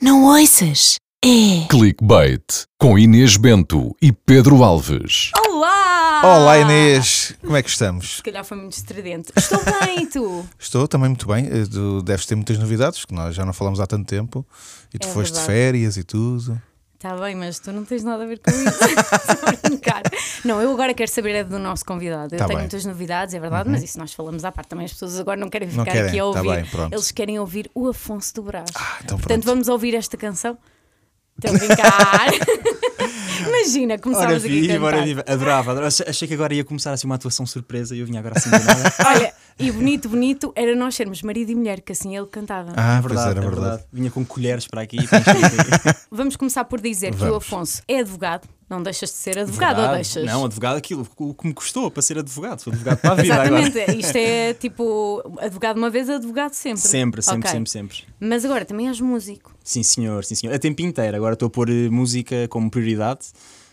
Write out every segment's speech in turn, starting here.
Não ouças? É. Clickbait com Inês Bento e Pedro Alves. Olá! Olá Inês, como é que estamos? Se calhar foi muito estridente. Estou bem, e tu? Estou também muito bem. Eh, Tu deves ter muitas novidades, que nós já não falamos há tanto tempo. E tu É foste de verdade. férias e tudo. Está bem, mas tu não tens nada a ver com isso. Não, eu agora quero saber é do nosso convidado. Eu Tá tenho bem. muitas novidades, é verdade, mas isso nós falamos à parte. Também as pessoas agora não querem Não ficar querem, aqui a tá ouvir. bem, pronto. Eles querem ouvir o Afonso do Brás. Ah, então Portanto, vamos ouvir esta canção? Estou a brincar. Imagina, Ora começávamos aqui a viva, cantar. ora viva. Adorava, adorava. Achei- que agora ia começar assim uma atuação surpresa e eu vinha agora assim nada. Olha, e bonito, bonito era nós sermos marido e mulher, que assim ele cantava. Ah, É verdade, era é verdade. verdade. Vinha com colheres para aqui. para aqui. Vamos começar por dizer que o Vamos. Afonso é advogado. Não deixas de ser advogado ou Verdade. deixas? Não, advogado aquilo, o que me custou para ser advogado. Sou advogado para a vida agora. Exatamente, isto é tipo advogado uma vez, advogado sempre. Sempre, sempre, Ok. sempre, sempre. Mas agora também és músico. Sim, senhor, sim, senhor. A tempo inteiro. Agora estou a pôr eh, música como prioridade.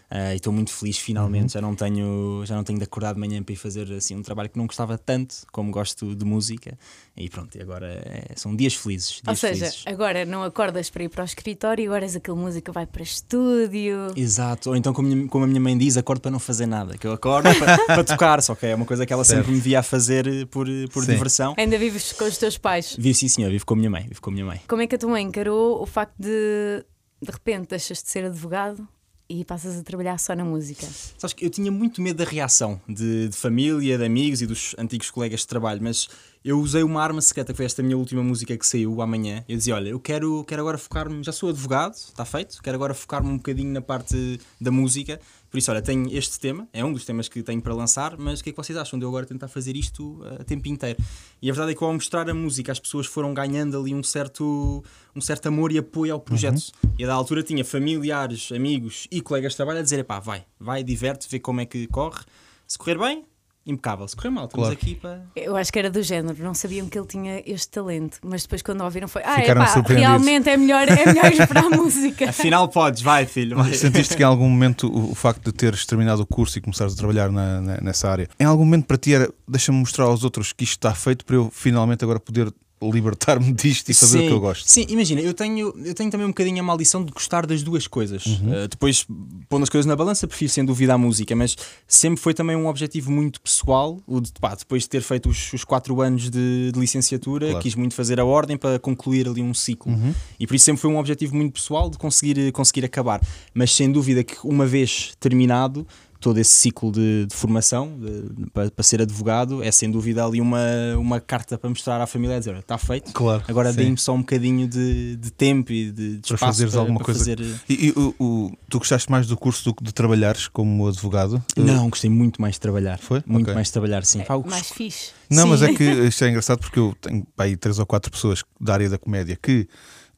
Eh, e estou muito feliz finalmente, Uhum. já não tenho já não tenho de acordar de manhã para ir fazer assim um trabalho que não gostava tanto como gosto de música e pronto, e agora é- são dias felizes, Ou dias seja, felizes. agora não acordas para ir para o escritório e agora és aquele músico que vai para estúdio. Exato, ou então como, a minha- como a minha mãe diz, acordo para não fazer nada, que eu acordo para, para tocar, só que é uma coisa que ela sempre me via a fazer eh, por, eh, por Sim. diversão. Ainda vives com os teus pais. Vivo sim senhor, vivo com a minha mãe, vivo com a minha mãe. Como é que a tua mãe encarou o facto de de repente deixas de ser advogado e passas a trabalhar só na música? Sabes que eu tinha muito medo da reação de, de família, de amigos e dos antigos colegas de trabalho, mas eu usei uma arma secreta, que foi esta minha última música que saiu amanhã. Eu dizia: Olha, eu quero, quero agora focar-me, já sou advogado, está feito, quero agora focar-me um bocadinho na parte da música. Por isso, olha, tenho este tema, é um dos temas que tenho para lançar, mas o que é que vocês acham de eu agora tentar fazer isto uh, a tempo inteiro? E a verdade é que ao mostrar a música, as pessoas foram ganhando ali um certo, um certo amor e apoio ao projeto. E a da altura tinha familiares, amigos e colegas de trabalho a dizer: pá, vai, vai, diverte, vê como é que corre. Se correr bem, impecável. Se correr mal, estamos Claro. aqui para. Eu acho que era do género, não sabiam que ele tinha este talento, mas depois quando ouviram foi, ah, Ficaram epá, realmente é melhor, é melhor ir para a música. Afinal, podes, vai, filho. Vai. Sentiste que em algum momento o, o facto de teres terminado o curso e começares a trabalhar na- na- nessa área, em algum momento para ti era deixa-me mostrar aos outros que isto está feito para eu finalmente agora poder libertar-me disto e fazer o que eu gosto? Sim, imagina, eu tenho, eu tenho também um bocadinho a maldição de gostar das duas coisas. Uhum. Uh, depois, pondo as coisas na balança, prefiro sem dúvida a música, mas sempre foi também um objetivo muito pessoal. O de, pá, depois de ter feito os, os quatro anos de, de licenciatura, Claro. quis muito fazer a ordem para concluir ali um ciclo. Uhum. E por isso sempre foi um objetivo muito pessoal de conseguir, conseguir acabar. Mas sem dúvida que uma vez terminado todo esse ciclo de, de formação de- para, para ser advogado, é sem dúvida ali uma, uma carta para mostrar à família a dizer: "Olha, está feito. Claro. Agora deem-me só um bocadinho de, de tempo e de, de Para espaço fazeres para, alguma para coisa. fazer. E, e o, o- tu gostaste mais do curso do que de trabalhares como advogado? Não, gostei muito mais de trabalhar. Foi? Muito Ok. mais de trabalhar, sim. Que- Mais fixe. Não, mas Sim. é que isto é engraçado porque eu tenho pá, aí três ou quatro pessoas da área da comédia que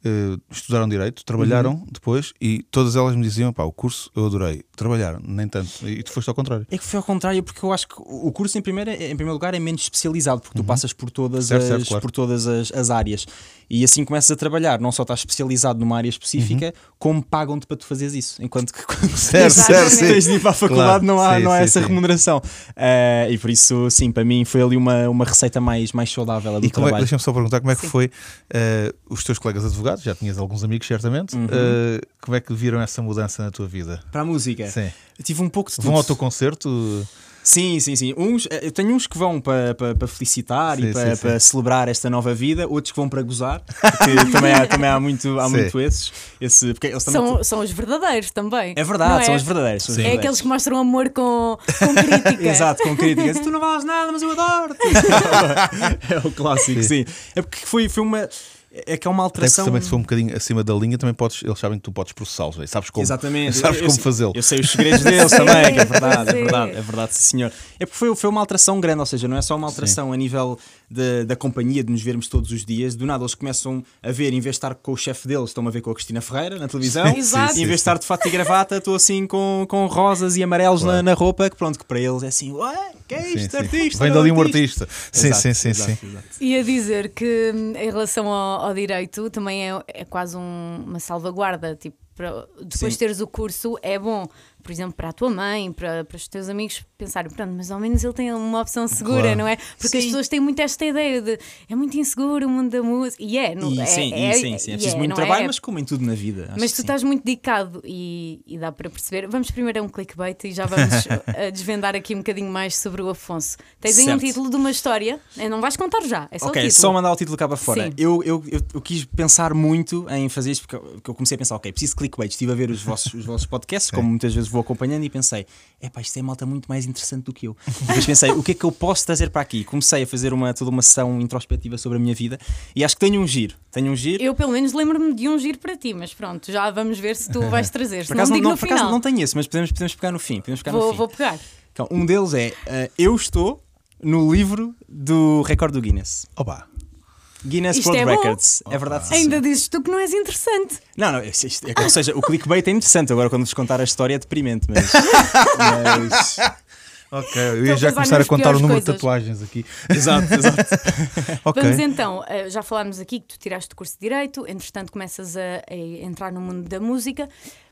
eh, estudaram Direito, trabalharam Uhum. depois e todas elas me diziam: pá, o curso eu adorei, trabalharam, nem tanto. E tu foste ao contrário. É que foi ao contrário, porque eu acho que o curso, em primeiro, em primeiro lugar, é menos especializado, porque tu passas por todas, Uhum. Certo, as, certo, claro. por todas as, as áreas. E assim começas a trabalhar, não só estás especializado numa área específica, como pagam-te para tu fazeres isso. Enquanto que quando Uhum. Certo, certo, tens de ir para a faculdade Claro, não há, sim, não há sim, essa sim. remuneração. Eh, e por isso, sim, para mim foi ali uma, uma receita mais, mais saudável E como é, trabalho. deixa-me só perguntar como é que Sim. foi eh, os teus colegas advogados, já tinhas alguns amigos certamente, Uhum. eh, como é que viram essa mudança na tua vida? Para a música, Sim. eu tive um pouco de tudo. Vão ao teu concerto? Sim, sim, sim. Uns, eh, eu tenho uns que vão para, para, para felicitar Sim, e para, sim, para celebrar esta nova vida, outros que vão para gozar, porque também há, também há muito, há muito esses. Esse, porque eles também São, são os verdadeiros também. É verdade, não são é? os verdadeiros. São os Sim. É verdadeiros. aqueles que mostram amor com, com crítica. Exato, com críticas. Tu não valas nada, mas eu adoro-te. é o clássico, sim. É porque foi, foi uma. É que é uma Até alteração. também se for um bocadinho acima da linha, também podes, eles sabem que tu podes processá-los, sabes como, Exatamente. sabes Eu- como fazê-lo. Eu sei os segredos deles Sim, também, que é verdade, é sim. verdade, é verdade, sim senhor. É porque foi, foi uma alteração grande, ou seja, não é só uma alteração a nível de- da companhia, de nos vermos todos os dias. Do nada eles começam a ver, em vez de estar com o chefe deles, estão a ver com a Cristina Ferreira na televisão. Sim, Exato. E em vez de estar de fato e gravata, estou assim com, com rosas e amarelos Claro. na, na roupa, que pronto, que para eles é assim, ué, que é Sim, isto, sim. artista? Vem dali um artista. Sim, Exato, sim, sim, exato, sim. exato. Ia dizer que em relação ao, ao direito também é, é quase um- uma salvaguarda. Tipo, para- depois Sim. de teres o curso, é bom por exemplo, para a tua mãe, para, para os teus amigos, pensarem, pronto, mas ao menos ele tem uma opção segura, Claro. não é? Porque as Sim. pessoas têm muito esta ideia de é muito inseguro o mundo da música. E é, não E, é, sim, é, e sim, sim. É e preciso é, muito trabalho, é? mas como em tudo na vida. acho Mas tu sim. estás muito dedicado e, e dá para perceber. Vamos primeiro a um clickbait e já vamos eh, desvendar aqui um bocadinho mais sobre o Afonso. Tens aí um título de uma história, eh, não vais contar já, é só Ok, o título. só mandar o título cá para fora. Eu, eu, eu, eu quis pensar muito em fazer isto porque eu, porque eu comecei a pensar, ok, preciso de clickbait. Estive a ver os vossos, os vossos podcasts, como muitas vezes vou acompanhando, e pensei, epá, isto é malta muito mais interessante do que eu. Depois pensei, o que é que eu posso trazer para aqui? Comecei a fazer uma, toda uma sessão introspectiva sobre a minha vida e acho que tenho um giro. Tenho um giro. Eu pelo menos lembro-me de um giro para ti, mas pronto, já vamos ver se tu vais trazer. por acaso, não não, não, no por acaso não tenho esse, mas podemos, podemos pegar no fim. Podemos pegar no vou, fim. vou pegar. Então, um deles é uh, Eu estou no livro do recorde do Guinness. Opa, Guinness Isto World é bom. Records. É verdade. sim, Ainda sim. dizes tu que não és interessante. Não, não, isto- isto- é- ou seja, o clickbait é interessante. Agora, quando vos contar a história, é deprimente. Mas, mas- ok. Eu ia já começar a contar o número de coisas. tatuagens aqui. exato, exato. Ok. Vamos então, eh, já falámos aqui que tu tiraste o curso de Direito, entretanto começas a, a entrar no mundo da música.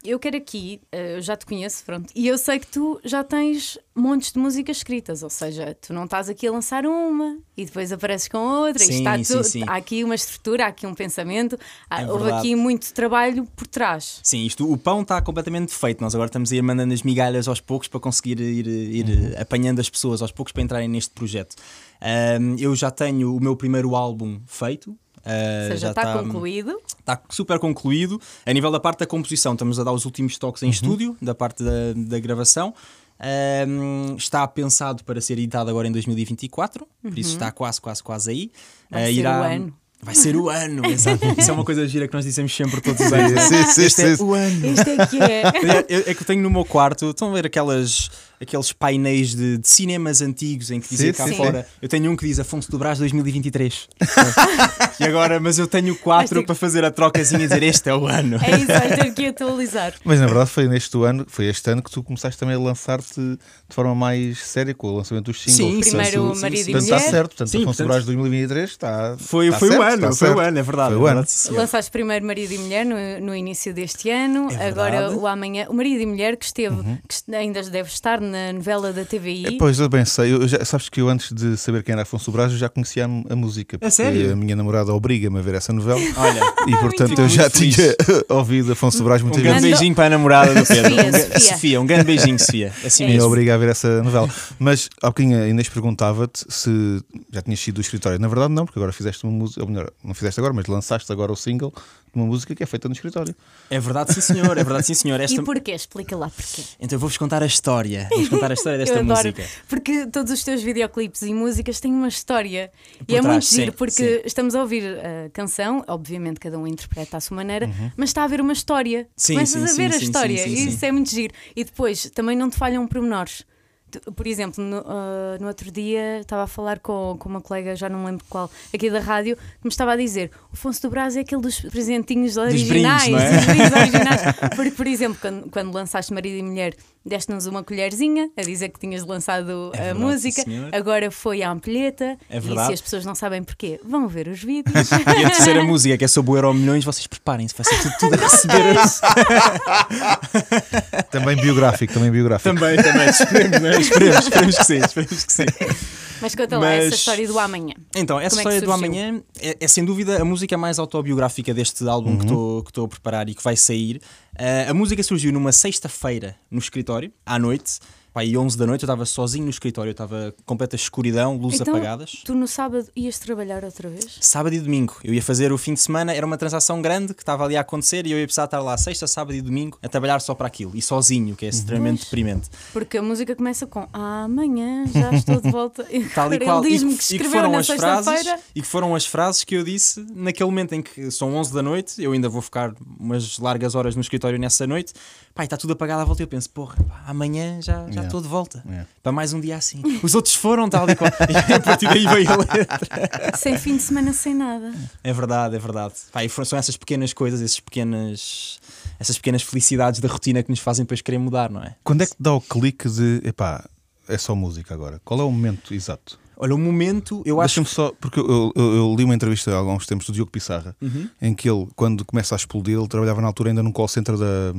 Eu quero aqui, eh, eu já te conheço, pronto, e eu sei que tu já tens montes de músicas escritas, ou seja, tu não estás aqui a lançar uma e depois apareces com outra, e Sim, está sim, tu- sim. há aqui uma estrutura, há aqui um pensamento, há- É houve aqui muito trabalho por trás. Sim, isto, o pão está completamente feito. Nós agora estamos a ir mandando as migalhas aos poucos para conseguir ir, ir apanhando as pessoas aos poucos para entrarem neste projeto. Ahm, eu já tenho o meu primeiro álbum feito. Ou seja, já está está- concluído. Está super concluído. A nível da parte da composição, estamos a dar os últimos toques em estúdio, da parte da, da gravação. Ahm, está pensado para ser editado agora em 2024, por isso está quase, quase, quase aí. Vai Ah, ser o ano. Vai ser o ano, exato. Isso é uma coisa gira que nós dizemos sempre todos os anos. Sim, sim, este é o ano. Este é que. É, é- é que eu tenho no meu quarto, estão a ver aquelas, aqueles painéis de, de cinemas antigos em que dizia Sim, cá sim, fora. Eu tenho um que diz Afonso do Brás 2023. e agora, mas eu tenho quatro ter- para fazer a trocazinha e dizer este é o ano. É isso, vais ter que atualizar. Mas na verdade foi neste ano, foi este ano que tu começaste também a lançar-te de forma mais séria com o lançamento dos singles. Sim, Primeiro sim, marido sim, e Portanto, está certo. Portanto, Sim, Afonso portanto- Brás 2023 está. Foi, está foi certo, o ano, foi o ano, é verdade. Foi é o ano. Lançaste primeiro Marido e Mulher no, no início deste ano, É agora. Uhum. o amanhã. O Marido e Mulher que esteve, que est- ainda deve estar na novela da TVI. É, Pois eu bem sei, eu já, sabes que eu antes de saber quem era Afonso Brás eu já conhecia a, a música. porque sério? A minha namorada obriga-me a ver essa novela Olha, e portanto eu já feliz. tinha ouvido Afonso Brás um muitas grande vezes. Ando- beijinho para a namorada do Pedro. Sofia, Um Sofia. Sofia, um grande beijinho, Sofia. Assim É me mesmo. obriga a ver essa novela. Mas há bocadinho a Inês perguntava-te se já tinhas sido do escritório. Na verdade, não, porque agora fizeste uma música, ou melhor, não fizeste agora, mas lançaste agora o single uma música que é feita no escritório. É verdade, sim senhor, é verdade, sim senhor. Esta... E porquê? Explica lá porquê. Então eu vou-vos contar a história. Vou-vos contar a história desta música. porque todos os teus videoclipes e músicas têm uma história. Por e é trás, muito sim, giro, porque sim. estamos a ouvir a canção, obviamente cada um interpreta à sua maneira, mas está a haver uma história. Uhum. Sim, Começas sim, a ver sim, a história sim, sim, e sim. isso é muito giro. E depois também não te falham pormenores. Por exemplo, no, ah, no outro dia estava a falar com, com uma colega, já não lembro qual, aqui da rádio, que me estava a dizer: o Afonso do Brás é aquele dos presentinhos originais, brindes, não é? dos brindes originais. Porque, por exemplo, quando, quando lançaste Marido e Mulher, deste-nos uma colherzinha a dizer que tinhas lançado É a verdade, música, agora foi à ampulheta. É e verdade. se as pessoas não sabem porquê, vão ver os vídeos. E a terceira música, que é sobre o Euro Milhões, vocês preparem-se, vai ser tudo, tudo a receber. Também biográfico, também biográfico. também, também, esperemos, não é? Esperemos, esperemos que sim, esperemos que sim. Mas conta lá essa história do amanhã. Então, essa Como é história do surgiu? amanhã é, é sem dúvida a música mais autobiográfica deste álbum que estou que estou a preparar e que vai sair. Ah, a música surgiu numa sexta-feira no escritório, à noite. E 11 da noite eu estava sozinho no escritório, eu estava completa escuridão, luzes Então, apagadas. tu no sábado ias trabalhar outra vez? Sábado e domingo. Eu ia fazer o fim de semana, era uma transação grande que estava ali a acontecer e eu ia precisar estar lá sexta, sábado e domingo a trabalhar só para aquilo e sozinho, que é extremamente deprimente. Porque a música começa com amanhã já estou de volta. E Tal e qual. E, que e que foram as frases e que foram as frases que eu disse naquele momento em que são 11 da noite, eu ainda vou ficar umas largas horas no escritório nessa noite. Pai, está tudo apagado à volta e eu penso, porra, pá, amanhã já já Yeah. estou de volta. Yeah. Para mais um dia assim. Os outros foram tal e qual. E a partir daí veio a letra. Sem fim de semana, sem nada. É verdade, é verdade. Pá, e foram- são essas pequenas coisas, esses pequenas, essas pequenas felicidades da rotina que nos fazem depois querer mudar, não é? Quando é que dá o clique de epá, é só música agora? Qual é o momento exato? Olha, o momento, eu acho. Deixa-me só, porque eu, eu- eu li uma entrevista há alguns tempos do Diogo Pissarra, Uhum. em que ele, quando começa a explodir, ele trabalhava na altura ainda num call center da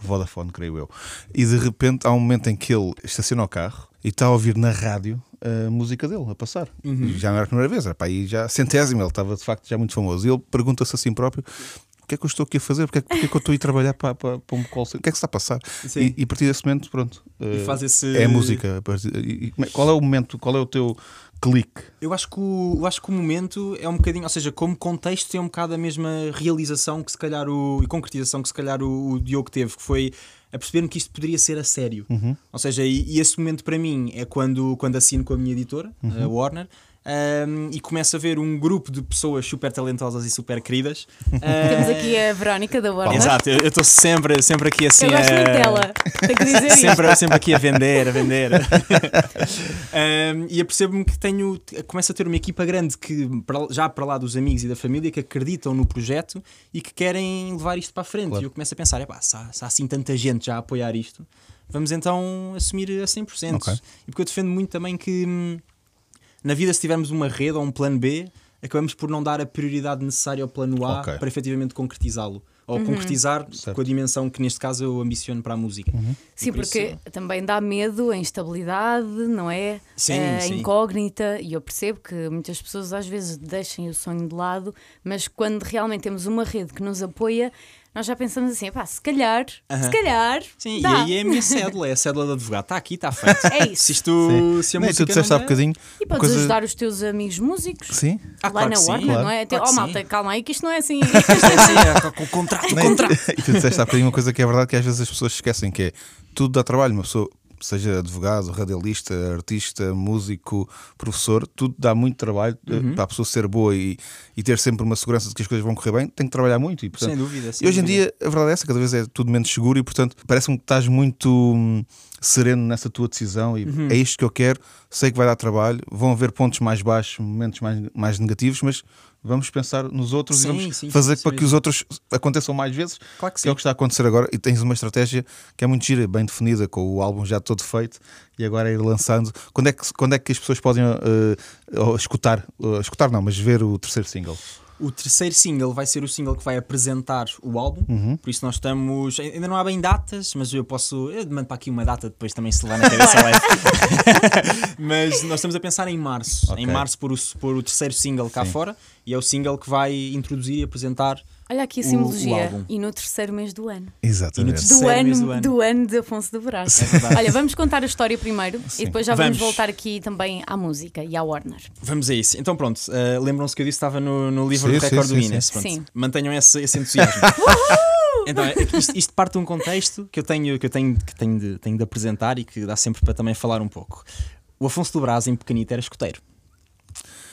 Vodafone, creio eu. E de repente há um momento em que ele estaciona o carro e está a ouvir na rádio a música dele a passar. Uhum. Já não era a primeira vez, era para aí já a centésima, ele estava de facto já muito famoso. E ele pergunta-se a si próprio. O que é que eu estou aqui a fazer? Porque é, que- porque é que eu estou a ir trabalhar para, para, para um call? O que é que se está a passar? E, e a partir desse momento, pronto. E eh, faz esse- É a música. e- é- qual é o momento? Qual é o teu clique? Eu acho, que o, eu acho que o momento é um bocadinho, ou seja, como contexto é um bocado a mesma realização que se calhar o, e concretização que se calhar o, o Diogo teve, que foi a perceber-me que isto poderia ser a sério. Ou seja, e, e esse momento para mim é quando, quando assino com a minha editora, a Warner, um, e começo a ver um grupo de pessoas super talentosas e super queridas. Temos Uh, aqui a Verónica da Warner. Exato, eu estou sempre, sempre aqui assim. Eu gosto a- muito dela. Tenho que dizer isto. sempre, sempre aqui a vender, a vender. Um, e apercebo-me que tenho, começo a ter uma equipa grande que, já para lá dos amigos e da família, que acreditam no projeto e que querem levar isto para a frente. Claro. E eu começo a pensar: epá, se, há, se há assim tanta gente já a apoiar isto, vamos então assumir a 100%. Ok. E porque eu defendo muito também que hum, na vida, se tivermos uma rede ou um plano B, acabamos por não dar a prioridade necessária ao plano A Ok. para efetivamente concretizá-lo. Ou concretizar Certo. com a dimensão que neste caso eu ambiciono para a música. E Sim, por porque isso- também dá medo a instabilidade, não é? Sim, a sim. incógnita. E eu percebo que muitas pessoas às vezes deixem o sonho de lado, mas quando realmente temos uma rede que nos apoia, nós já pensamos assim: pá, se calhar, se Aham. calhar. Sim, dá. e aí é a minha cédula, é a cédula de advogado. Está aqui, está feito. É isso. Se isto, se a Não, e música tu disseste há der- bocadinho. E podes coisa- ajudar os teus amigos músicos. Sim. Ah, lá claro na Warner, claro. não é? Claro oh, que malta, sim. calma aí, que isto não é assim. Sim, sim, é, com o contrato, contrato. e tu disseste há bocadinho uma coisa que é verdade que às vezes as pessoas esquecem que é tudo dá trabalho, uma pessoa seja advogado, radialista, artista, músico, professor, tudo dá muito trabalho eh, Uhum. para a pessoa ser boa e, e ter sempre uma segurança de que as coisas vão correr bem, tem que trabalhar muito. E, portanto, Sem dúvida. sem e hoje em dúvida. dia a verdade é essa, cada vez é tudo menos seguro e portanto parece-me que estás muito hum, sereno nessa tua decisão e Uhum. é isto que eu quero, sei que vai dar trabalho, vão haver pontos mais baixos, momentos mais, mais negativos, mas vamos pensar nos outros Sim, e vamos sim, fazer isso para que os outros aconteçam mais vezes Claro que que é o sim. que está a acontecer agora e tens uma estratégia que é muito gira, bem definida, com o álbum já todo feito e agora ir lançando. Quando é que, quando é que as pessoas podem ou escutar, eh, escutar não, mas ver o terceiro single? O terceiro single vai ser o single que vai apresentar o álbum, Uhum. por isso nós estamos. Ainda não há bem datas, mas eu posso. Eu mando para aqui uma data depois também se levar na cabeça leve. mas nós estamos a pensar em março. Ok. Em março por o, por o terceiro single cá Sim. fora e é o single que vai introduzir e apresentar. Olha aqui a O- o simbologia. e no terceiro mês do ano. Exatamente. E Do ano, do ano. do ano de Afonso de Brás. É. Olha, vamos contar a história primeiro Sim. e depois já vamos. Vamos. voltar aqui também à música e à Warner. Vamos a isso. Então pronto, eh, lembram-se que eu disse que estava no, no livro Sim, do sim, recorde do Guinness. sim. Sim. Mantenham esse, esse entusiasmo. então, é isto, isto parte de um contexto que eu tenho, que eu tenho, que tenho, de, tenho de apresentar e que dá sempre para também falar um pouco. O Afonso do Brás, em pequenito, era escoteiro.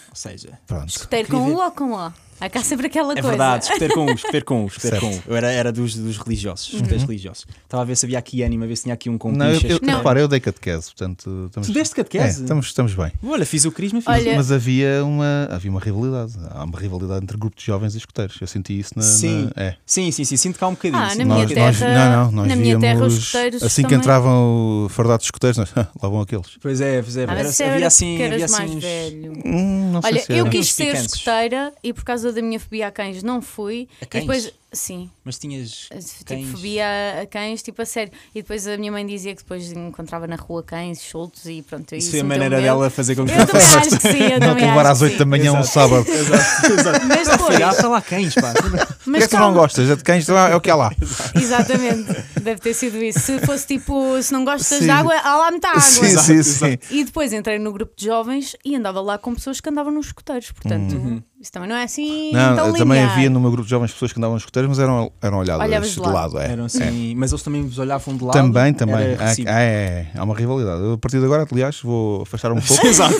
Ou seja, Pronto. Queria com ver- U ou com O? Há cá sempre aquela é coisa. verdade, escoteiro com um, escoteiro com um, escoteiro com um. Certo. Eu era, era dos, dos religiosos, escoteiros religiosos. Estava a ver se havia aqui ânimo, a ver se tinha aqui um com Não, eu, eu, Não. repara, eu dei catequese, portanto estamos, Tu deste catequese? É, estamos, estamos bem. Olha, fiz o crisma, fiz Olha, Mas havia uma, havia uma rivalidade. Há uma rivalidade entre grupos de jovens e escuteiros. Eu senti isso na. Sim. na- é. Sim, sim, sim, sinto cá um bocadinho. Ah, na minha Nós, bocadinho. nós, terra- não, não, nós na minha terra, os escuteiros assim que também- entravam fardados escuteiros, nós, lá vão aqueles. Pois é, pois é. Ah, era- mas havia assim, havia assim mais uns... velho. Hum, não sei Olha, eu quis ser escoteira e por causa da minha fobia a cães não fui. A E cães? depois, sim, Mas tinhas tipo, cães... fobia a cães, tipo a sério. E depois a minha mãe dizia que depois encontrava na rua cães soltos e pronto. Isso isso foi a maneira dela fazer com que Eu também acho que sim, eu Não te levar às que 8 sim. da manhã um Exato. sábado. Exato, exato. Mas Filha, depois, está lá cães, pá. Mas é que não gostas? É de cães, então é o que há lá. Exatamente, deve ter sido isso. Se fosse tipo, se não gostas Sim. de água, há lá muita água. Sim, sim, sim. E depois entrei no grupo de jovens e andava lá com pessoas que andavam nos escuteiros. Portanto, isso também não é assim. Não, tão eu também linear. havia no meu grupo de jovens pessoas que andavam nos escuteiros, mas eram, eram olhadas Olhavas de lado. lado. é. Eram assim, mas eles também vos olhavam de lado. Também, também. Há, é, há uma rivalidade. Eu, a partir de agora, aliás, vou afastar um pouco. Exato.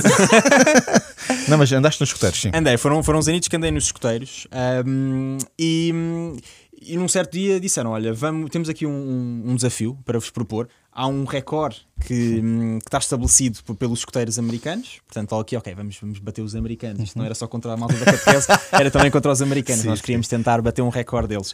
não, mas andaste nos escuteiros, sim. Andei, foram, foram os anitos que andei nos escuteiros ahm, e, e num certo dia disseram: Olha, vamos, temos aqui um, um- desafio para vos propor. Há um recorde que, hum, que está estabelecido p- pelos escuteiros americanos. Portanto, logo aqui, ok, vamos, vamos bater os americanos. Isto não era só contra a malta da catequese, era também contra os americanos. Sim, Nós queríamos tentar bater um recorde deles.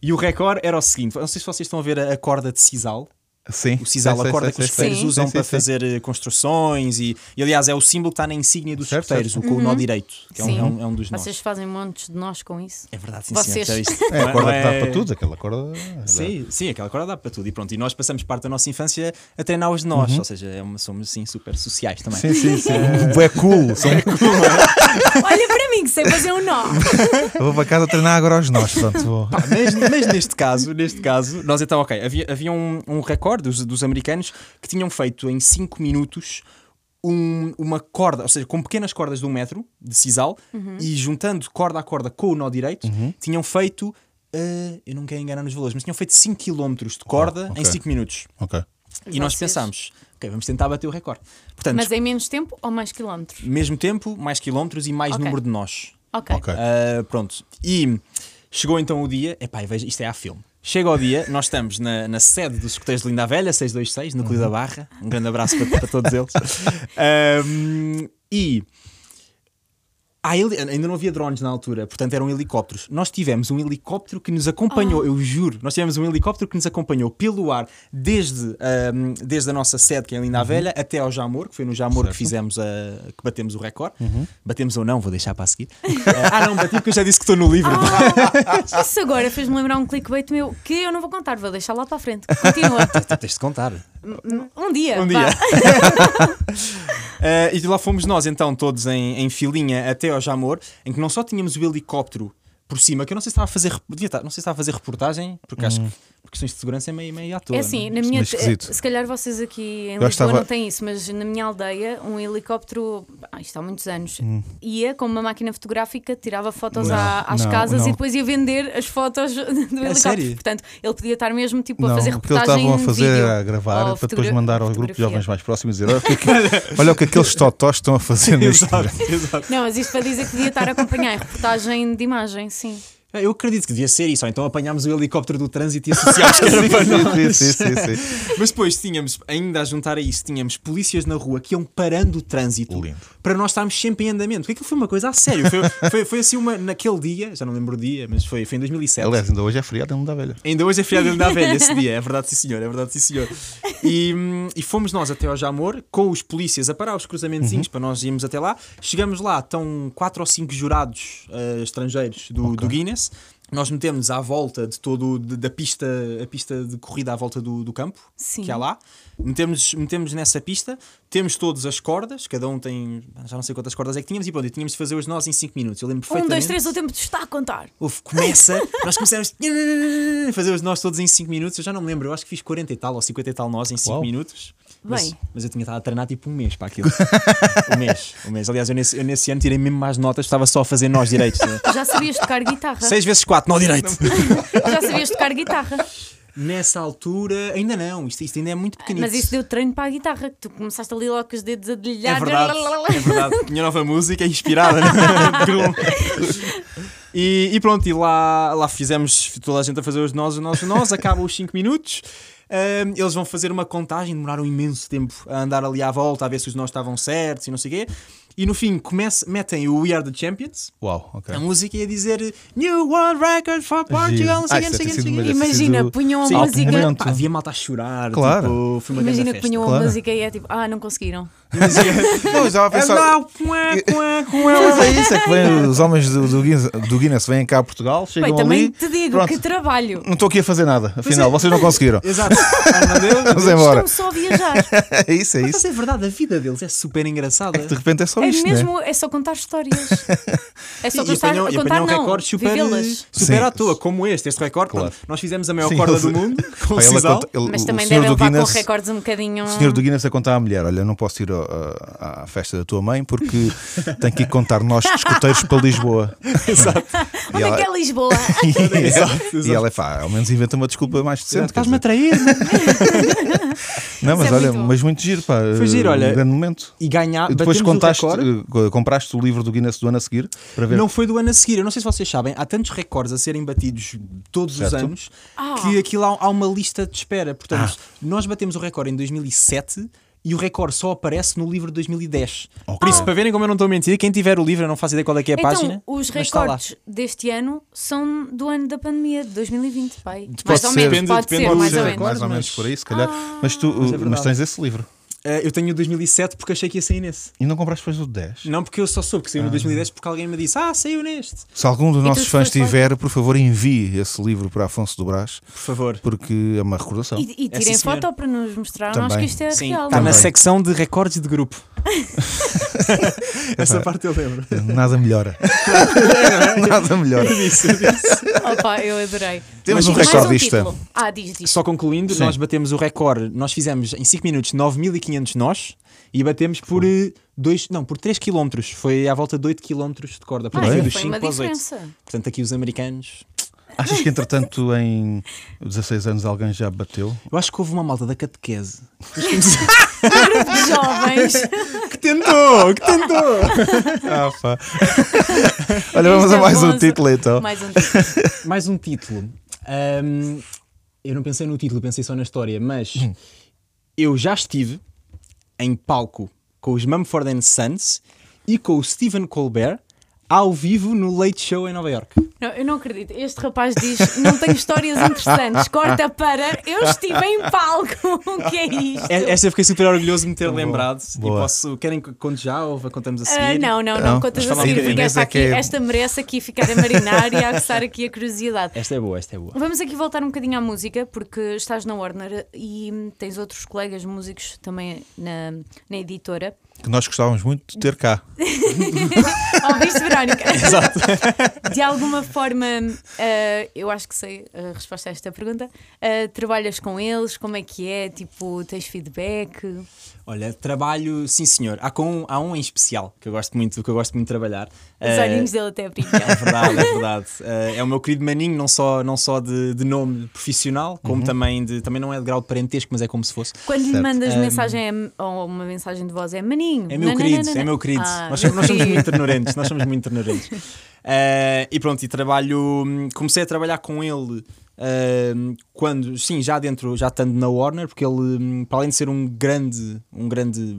E o recorde era o seguinte: não sei se vocês estão a ver a corda de sisal. Sim. O sisal, a corda que os Sim. usam Sim, para sim, fazer eh, construções e, e, aliás, é o símbolo que está na insígnia dos Certo, escuteiros, o com o nó direito, que é um, é um, é um dos nós. Vocês fazem montes de nós com isso. É verdade, sim, Vocês. viste? É, a corda que dá é- para tudo, aquela corda. Sim, sim, aquela corda dá para tudo. E pronto, e nós passamos parte da nossa infância a treinar os nós, ou seja, é uma- somos assim super sociais também. Sim, sim, sim. É cool. São... Olha para mim que sei fazer um nó. Eu vou para casa treinar agora aos nós. Portanto, vou... Pá, mas, mas neste caso, neste caso, nós então, ok, havia, havia um, um recorde dos, dos americanos que tinham feito em 5 minutos um- uma corda, ou seja, com pequenas cordas de um metro de sisal e juntando corda a corda com o nó direito, tinham feito. eh, eu não quero enganar nos valores, mas tinham feito 5 km de corda Oh, ok. em 5 minutos. Ok. E nós Vocês? pensámos, ok, vamos tentar bater o recorde. Portanto, Mas em menos tempo ou mais quilómetros? mesmo tempo, mais quilómetros e mais Ok. número de nós. Ok. Ok. Uh, pronto. E chegou então o dia. Epá, e veja, isto é a filme. Chega o dia, nós estamos na, na sede dos escuteiros de Linda Velha, 626, no Clube da Barra. Um grande abraço para, para todos eles. Um, e ainda não havia drones na altura, portanto eram helicópteros. Nós tivemos um helicóptero que nos acompanhou, eu juro, nós tivemos um helicóptero que nos acompanhou pelo ar desde, um, desde a nossa sede, que é em Linda a Velha, até ao Jamor, que foi no Jamor que fizemos a, que batemos o recorde. Batemos ou não, vou deixar para a seguir. ah, não, bati porque eu já disse que estou no livro. Isso agora fez-me lembrar um clickbait meu que eu não vou contar, vou deixar lá para a frente. Continua. Tens de contar. Um dia. Um dia. Eh, e lá fomos nós, então, todos em, em filinha até ao Jamor, em que não só tínhamos o helicóptero por cima, que eu não sei se estava a fazer, devia estar, não sei se estava a fazer reportagem, porque acho que questões de segurança é meio, meio à toa. É assim, não na minha. Se calhar vocês aqui em Eu Lisboa estava- não têm isso, mas na minha aldeia, um helicóptero, ah, isto há muitos anos, ia com uma máquina fotográfica, tirava fotos Não, à- às não, casas não. e depois ia vender as fotos do helicóptero. sério? Portanto, ele podia estar mesmo tipo, Não, a fazer o que eles reportagem. estavam a fazer vídeo, a gravar para depois mandar ao grupo de jovens mais próximos e dizer: olha o que, aqu- olha o que aqueles totós estão a fazer neste Exato, exato. Não, mas isto para dizer que podia estar a acompanhar em reportagem de imagem, sim. Eu acredito que devia ser isso, ou então apanhámos o helicóptero do trânsito e associámos que era para nós. Sim, sim, sim, sim. Mas depois tínhamos, ainda a juntar a isso, tínhamos polícias na rua que iam parando o trânsito Lindo. para nós estarmos sempre em andamento. Porque aquilo foi uma coisa a sério. Foi, foi, foi assim uma, naquele dia, já não lembro o dia, mas foi, foi em 2007. Aliás, ainda hoje é feriado, não dá velha. Ainda hoje é feriado da velha esse dia, é verdade sim senhor, é verdade sim senhor. E, e fomos nós até ao Jamor com os polícias a parar os cruzamentozinhos para nós irmos até lá. Chegamos lá, estão quatro ou cinco jurados eh, estrangeiros do, do Guinness. Nós metemos à volta de todo de- da pista, a pista de corrida à volta do, do campo Sim. que há lá. Metemos, metemos nessa pista, temos todas as cordas, cada um tem, já não sei quantas cordas é que tínhamos, e pronto, e tínhamos de fazer os nós em 5 minutos. Eu lembro Um, perfeitamente. dois, três, o tempo te está a contar. Houve, começa, nós começamos a fazer os nós todos em 5 minutos. Eu já não me lembro, eu acho que fiz 40 e tal ou 50 e tal nós em 5 Uau. minutos. Mas, Bem. mas eu tinha estado a treinar tipo um mês para aquilo. um mês, um mês. Aliás, eu nesse, eu nesse ano tirei mesmo mais notas, estava só a fazer nós direitos. né? Já sabias tocar guitarra? 6 vezes 4, nó direito. Já sabias tocar guitarra? Nessa altura, ainda não, isto, isto ainda é muito pequenito. Mas isso deu treino para a guitarra, que tu começaste ali logo com os dedos a dedilhar. É verdade, é verdade. Minha nova música inspirada né? E, e pronto, e lá, lá fizemos toda a gente a fazer os nós, os nós, os nós, acabam os 5 minutos. Ahm, eles vão fazer uma contagem, demoraram imenso tempo a andar ali à volta, a ver se os nós estavam certos e não sei o quê. E no fim, comece, metem o We Are the Champions, Uau, ok. a música ia dizer New World Record for Portugal, não sei o quê, Ah, não sei o quê, Imagina, sido punham a Sim, música. Pá, havia malta a chorar, Claro. tipo, foi uma Imagina que punham a Claro. música e é tipo, ah, não conseguiram. Não, eu estava a pensar. Não, cué, cué, cué. Mas é isso, é que vem, os homens do, do, Guinness, do Guinness vêm cá a Portugal, chegam Bem, também ali. te digo pronto, que trabalho. Não estou aqui a fazer nada, afinal, é. vocês não conseguiram. Exato. Ah? Vamos embora. Estão só a viajar. É isso, é Mas isso. é verdade, a vida deles é super engraçada. De repente é só É isto, né? mesmo, é só contar histórias. É só e contar, apanham, e contar apanham não, recordes super, vivê-las. super Sim. à toa, como este. Este recorde, Claro. pronto, nós fizemos a maior Sim, corda ele- do mundo com o Mas o também devem levar com recordes um bocadinho. O senhor do Guinness a contar à mulher: Olha, não posso ir ao- à, festa da tua mãe porque tenho que ir contar nós escuteiros para Lisboa. Exato. Onde é que é Lisboa? e, Exato, e exato. ela é pá, ao menos inventa uma desculpa mais decente. Estás-me a trair? Não, mas Isso é olha, muito mas muito giro, pá. Foi giro, um olha. grande momento. E ganhar. E depois o contaste, eh, compraste o livro do Guinness do ano a seguir para ver. Não foi do ano a seguir. Eu não sei se vocês sabem, há tantos recordes a serem batidos todos os Certo. anos Ah. que aquilo há, há uma lista de espera. Portanto, nós batemos o recorde em 2007 e o recorde só aparece no livro de 2010. Ok. Por isso, para verem como eu não estou a mentir, quem tiver o livro, eu não faço ideia qual é que é a então, página. os recordes deste ano são do ano da pandemia, de 2020, pai. Pode mais ou ser. menos, Depende- pode depende ser, mais seu ou menos. mais ou menos mas- por aí, se calhar. mas tu Mas é mas tens esse livro. Ah, eu tenho o 2007 porque achei que ia sair nesse. E não compraste depois o 10? Não porque eu só soube que saiu no 2010 porque alguém me disse, ah, saiu neste. Se algum dos nossos fãs tiver, por favor, envie esse livro para Afonso do Brás, Por favor. porque é uma recordação. E, e É, tirem sim, senhor. foto para nos mostrar nós Também. que isto é Sim, real. está é? na secção de recordes de grupo. Essa parte eu lembro. Nada melhora. Nada melhora. Opa, eu adorei. Temos Mas um recordista. título. Ah, diz, diz. Só concluindo, Sim. nós batemos o recorde, nós fizemos em 5 minutos 9500 nós e batemos por 2, não, por 3 km. Foi à volta de 8 km de corda, Ah, portanto foi dos foi 5 uma para os 8. diferença. Portanto, aqui os americanos. Achas que, entretanto, em 16 anos alguém já bateu? Eu acho que houve uma malta da catequese Grupo de jovens. que tentou, que tentou. Ah, pá. Olha, vamos Isto a é mais um título então. Mais um título. Mais um título. Ahm, eu não pensei no título, pensei só na história, mas eu já estive em palco com os Mumford Sons e com o Stephen Colbert ao vivo no Late Show em Nova York. Não, eu não acredito. Este rapaz diz: não tenho histórias interessantes. Corta para. Eu estive em palco. O que é isto? É- Esta eu fiquei super orgulhoso de me ter Boa. lembrado. Boa. E posso. Querem que conte já ou contamos a Ah, seguir? não, não, Não, não. Contas a seguir, porque Esta aqui, é- esta merece aqui ficar a marinar e a aguçar aqui a curiosidade. Esta é boa, esta é boa. Vamos aqui voltar um bocadinho à música, porque estás na Warner e tens outros colegas músicos também na, na editora. Que nós gostávamos muito de ter cá. Ouviste, Verónica? Exato. De alguma forma, ah, eu acho que sei a resposta a esta pergunta. Ah, trabalhas com eles? Como é que é? Tipo, tens feedback? Olha, trabalho, sim senhor. Há, com, há um em especial que eu gosto muito, que eu gosto muito de trabalhar. Os Eh, olhinhos dele até brilham. É verdade, é verdade. Eh, é o meu querido maninho, não só, não só de, de nome profissional, como também de. Também não é de grau de parentesco, mas é como se fosse. Quando lhe Certo. mandas Um, mensagem é- ou uma mensagem de voz, é maninho. É meu Não, querido, não, não, é meu querido. Ah, nós, meu somos, nós somos querido. muito ignorantes, nós somos muito ignorantes. Eh, e pronto, e trabalho. hum, Comecei a trabalhar com ele. Quando, sim, já dentro, já estando na Warner, porque ele, hum, para além de ser um grande, um grande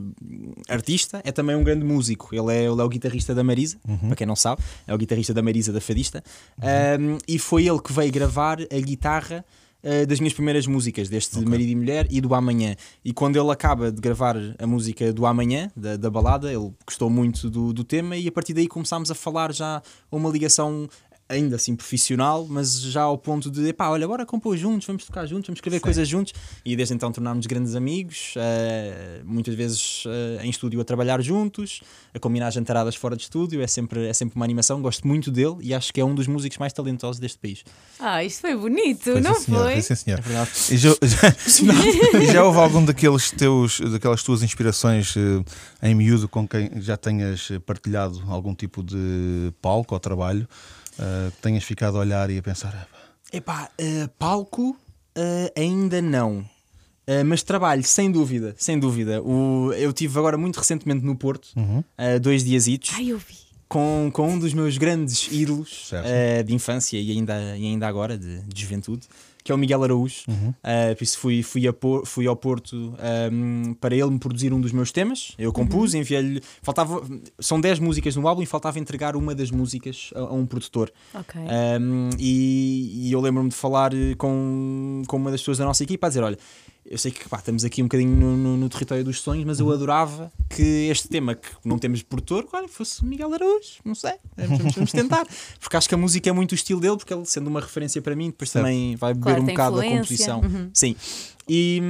artista, é também um grande músico. Ele é, ele é o guitarrista da Marisa, para quem não sabe, é o guitarrista da Marisa da Fadista, Hum, e foi ele que veio gravar a guitarra eh, das minhas primeiras músicas, deste Marido e Mulher e do Amanhã. E quando ele acaba de gravar a música do Amanhã, da, da balada, ele gostou muito do, do tema e a partir daí começámos a falar já uma ligação ainda assim profissional, mas já ao ponto de, epá, olha, bora compor juntos, vamos tocar juntos, vamos escrever coisas juntos. E desde então tornámos grandes amigos, eh, muitas vezes eh, em estúdio a trabalhar juntos, a combinar jantaradas fora de estúdio, é sempre, é sempre uma animação, gosto muito dele e acho que é um dos músicos mais talentosos deste país. Ah, isto foi bonito, Foi, não sim, senhor, foi? foi, sim, senhor. É verdade. E já, já- e já houve algum daqueles teus, daquelas tuas inspirações eh, em miúdo com quem já tenhas partilhado algum tipo de palco ou trabalho, que tenhas ficado a olhar e a pensar, "Ah, pá, Epá, eh, palco eh, ainda não. Eh, mas trabalho, sem dúvida, sem dúvida. O, eu tive agora muito recentemente no Porto, eh, dois diasitos, Ai, eu vi. com, com um dos meus grandes ídolos de infância e ainda, e ainda agora de, de juventude, que é o Miguel Araújo. Eh, por isso fui, fui, a Por- fui ao Porto ehm, para ele me produzir um dos meus temas. Eu compus, enviei-lhe. Faltava, são 10 músicas no álbum e faltava entregar uma das músicas a, a um produtor. Ok. Um, e, e eu lembro-me de falar eh, com, com uma das pessoas da nossa equipa a dizer: Olha, eu sei que pá, estamos aqui um bocadinho no, no- no território dos sonhos, mas eu adorava que este tema que não temos produtor, olha, fosse Miguel Araújo, não sei, vamos, vamos- vamos tentar, porque acho que a música é muito o estilo dele, porque ele sendo uma referência para mim, depois também vai beber Claro, um bocado da influência. composição. Uhum. Sim. E,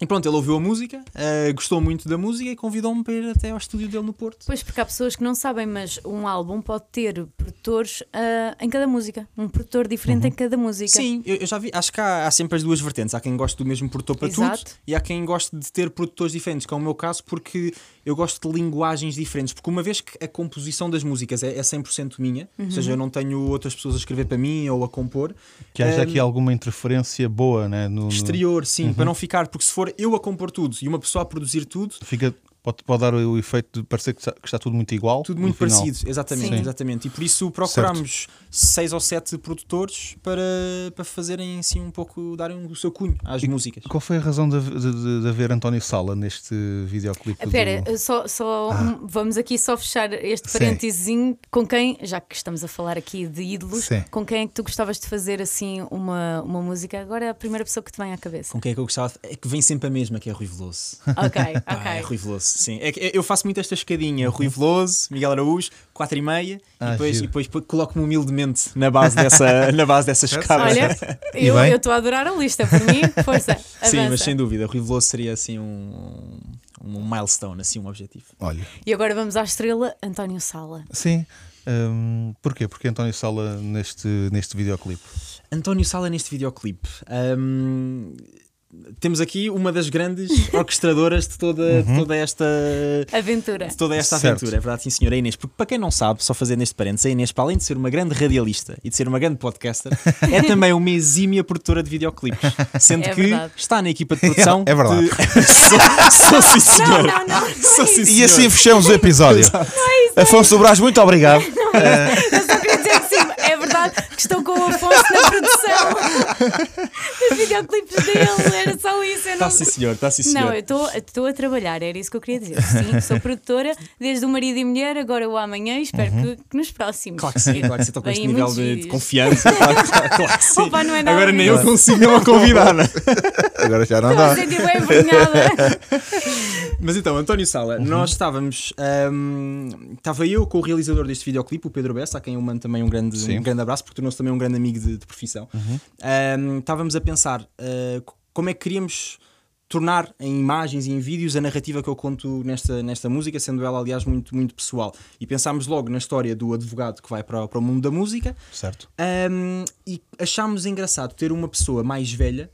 e pronto, ele ouviu a música, eh, gostou muito da música e convidou-me para ir até ao estúdio dele no Porto. Pois, porque há pessoas que não sabem, mas um álbum pode ter produtores ah, em cada música. Um produtor diferente em cada música. Sim, eu, eu já vi. Acho que há, há sempre as duas vertentes. Há quem goste do mesmo produtor para Exato. tudo e há quem goste de ter produtores diferentes, que é o meu caso, porque eu gosto de linguagens diferentes. Porque uma vez que a composição das músicas é, é 100% minha, Uhum. ou seja, eu não tenho outras pessoas a escrever para mim ou a compor, que haja um, aqui alguma interferência boa né, no, no- exterior, sim, para não ficar, porque se for eu a compor tudo e uma pessoa a produzir tudo, Fica Pode, pode dar o efeito de parecer que está, que está tudo muito igual. Tudo muito parecido, exatamente, Sim. exatamente. E por isso procurámos seis ou sete produtores para, para fazerem assim um pouco, darem o seu cunho às músicas. Qual foi a razão de, de, de- de haver António Sala neste videoclipe? do- Espera, só, só um, vamos aqui só fechar este parênteses com quem, já que estamos a falar aqui de ídolos, Sim. com quem é que tu gostavas de fazer assim uma, uma música? Agora é a primeira pessoa que te vem à cabeça. Com quem é que eu gostava? É que vem sempre a mesma, que é Rui Veloso. Ok, Ah, ok. é Rui Veloso, sim. É que eu faço muito esta escadinha. Rui Veloso, Miguel Araújo, 4 e meia, Ah, e depois, e depois coloco-me humildemente na base dessa, na base dessa escada. Olha, eu estou a adorar a lista, por mim, força. Sim, avança. mas sem dúvida, Rui Veloso seria assim um, um milestone, assim um objetivo. Olha, E agora vamos à estrela António Sala. sim. hum, porquê? Porque António Sala neste, neste videoclipe. António Sala neste videoclipe. Hum, temos aqui uma das grandes orquestradoras de toda, de toda esta. Aventura. De toda esta Certo. aventura, é verdade, sim, senhora Inês. Porque para quem não sabe, só fazer neste parênteses, a Inês, para além de ser uma grande radialista e de ser uma grande podcaster, é também uma exímia produtora de videoclipes. Sendo É que verdade. está na equipa de produção. É verdade. de- sou, sou sim, Não, senhor. não, não. não Sou é sim, isso. E assim senhor. fechamos o episódio. Afonso Braz, muito obrigado. Eu só queria dizer que sim, é verdade que estou com o Afonso na produção dos videoclipes dele, era só isso. Eu Está não... sim, senhor. Está sim, senhor. Não, eu estou- estou a trabalhar, era isso que eu queria dizer. Sim, sou produtora, desde o marido e mulher, agora o amanhã e espero que, que nos próximos. Claro que sim, claro que sim. Estou com este nível de, de confiança. Claro, claro, claro que sim. Opa, não é nada Agora nem eu consigo não a convidar. né? Agora já não Estou a dá. envergonhada. Mas então, António Sala, nós estávamos. ahm, estava eu com o realizador deste videoclipe, o Pedro Bessa, a quem eu mando também um grande, Sim. um grande abraço, porque tornou-se também um grande amigo de, de profissão. Ahm, estávamos a pensar co- como é que queríamos tornar em imagens e em vídeos a narrativa que eu conto nesta, nesta música, sendo ela, aliás, muito, muito pessoal. E pensámos logo na história do advogado que vai para, o- para o mundo da música. Certo. Um, e achámos engraçado ter uma pessoa mais velha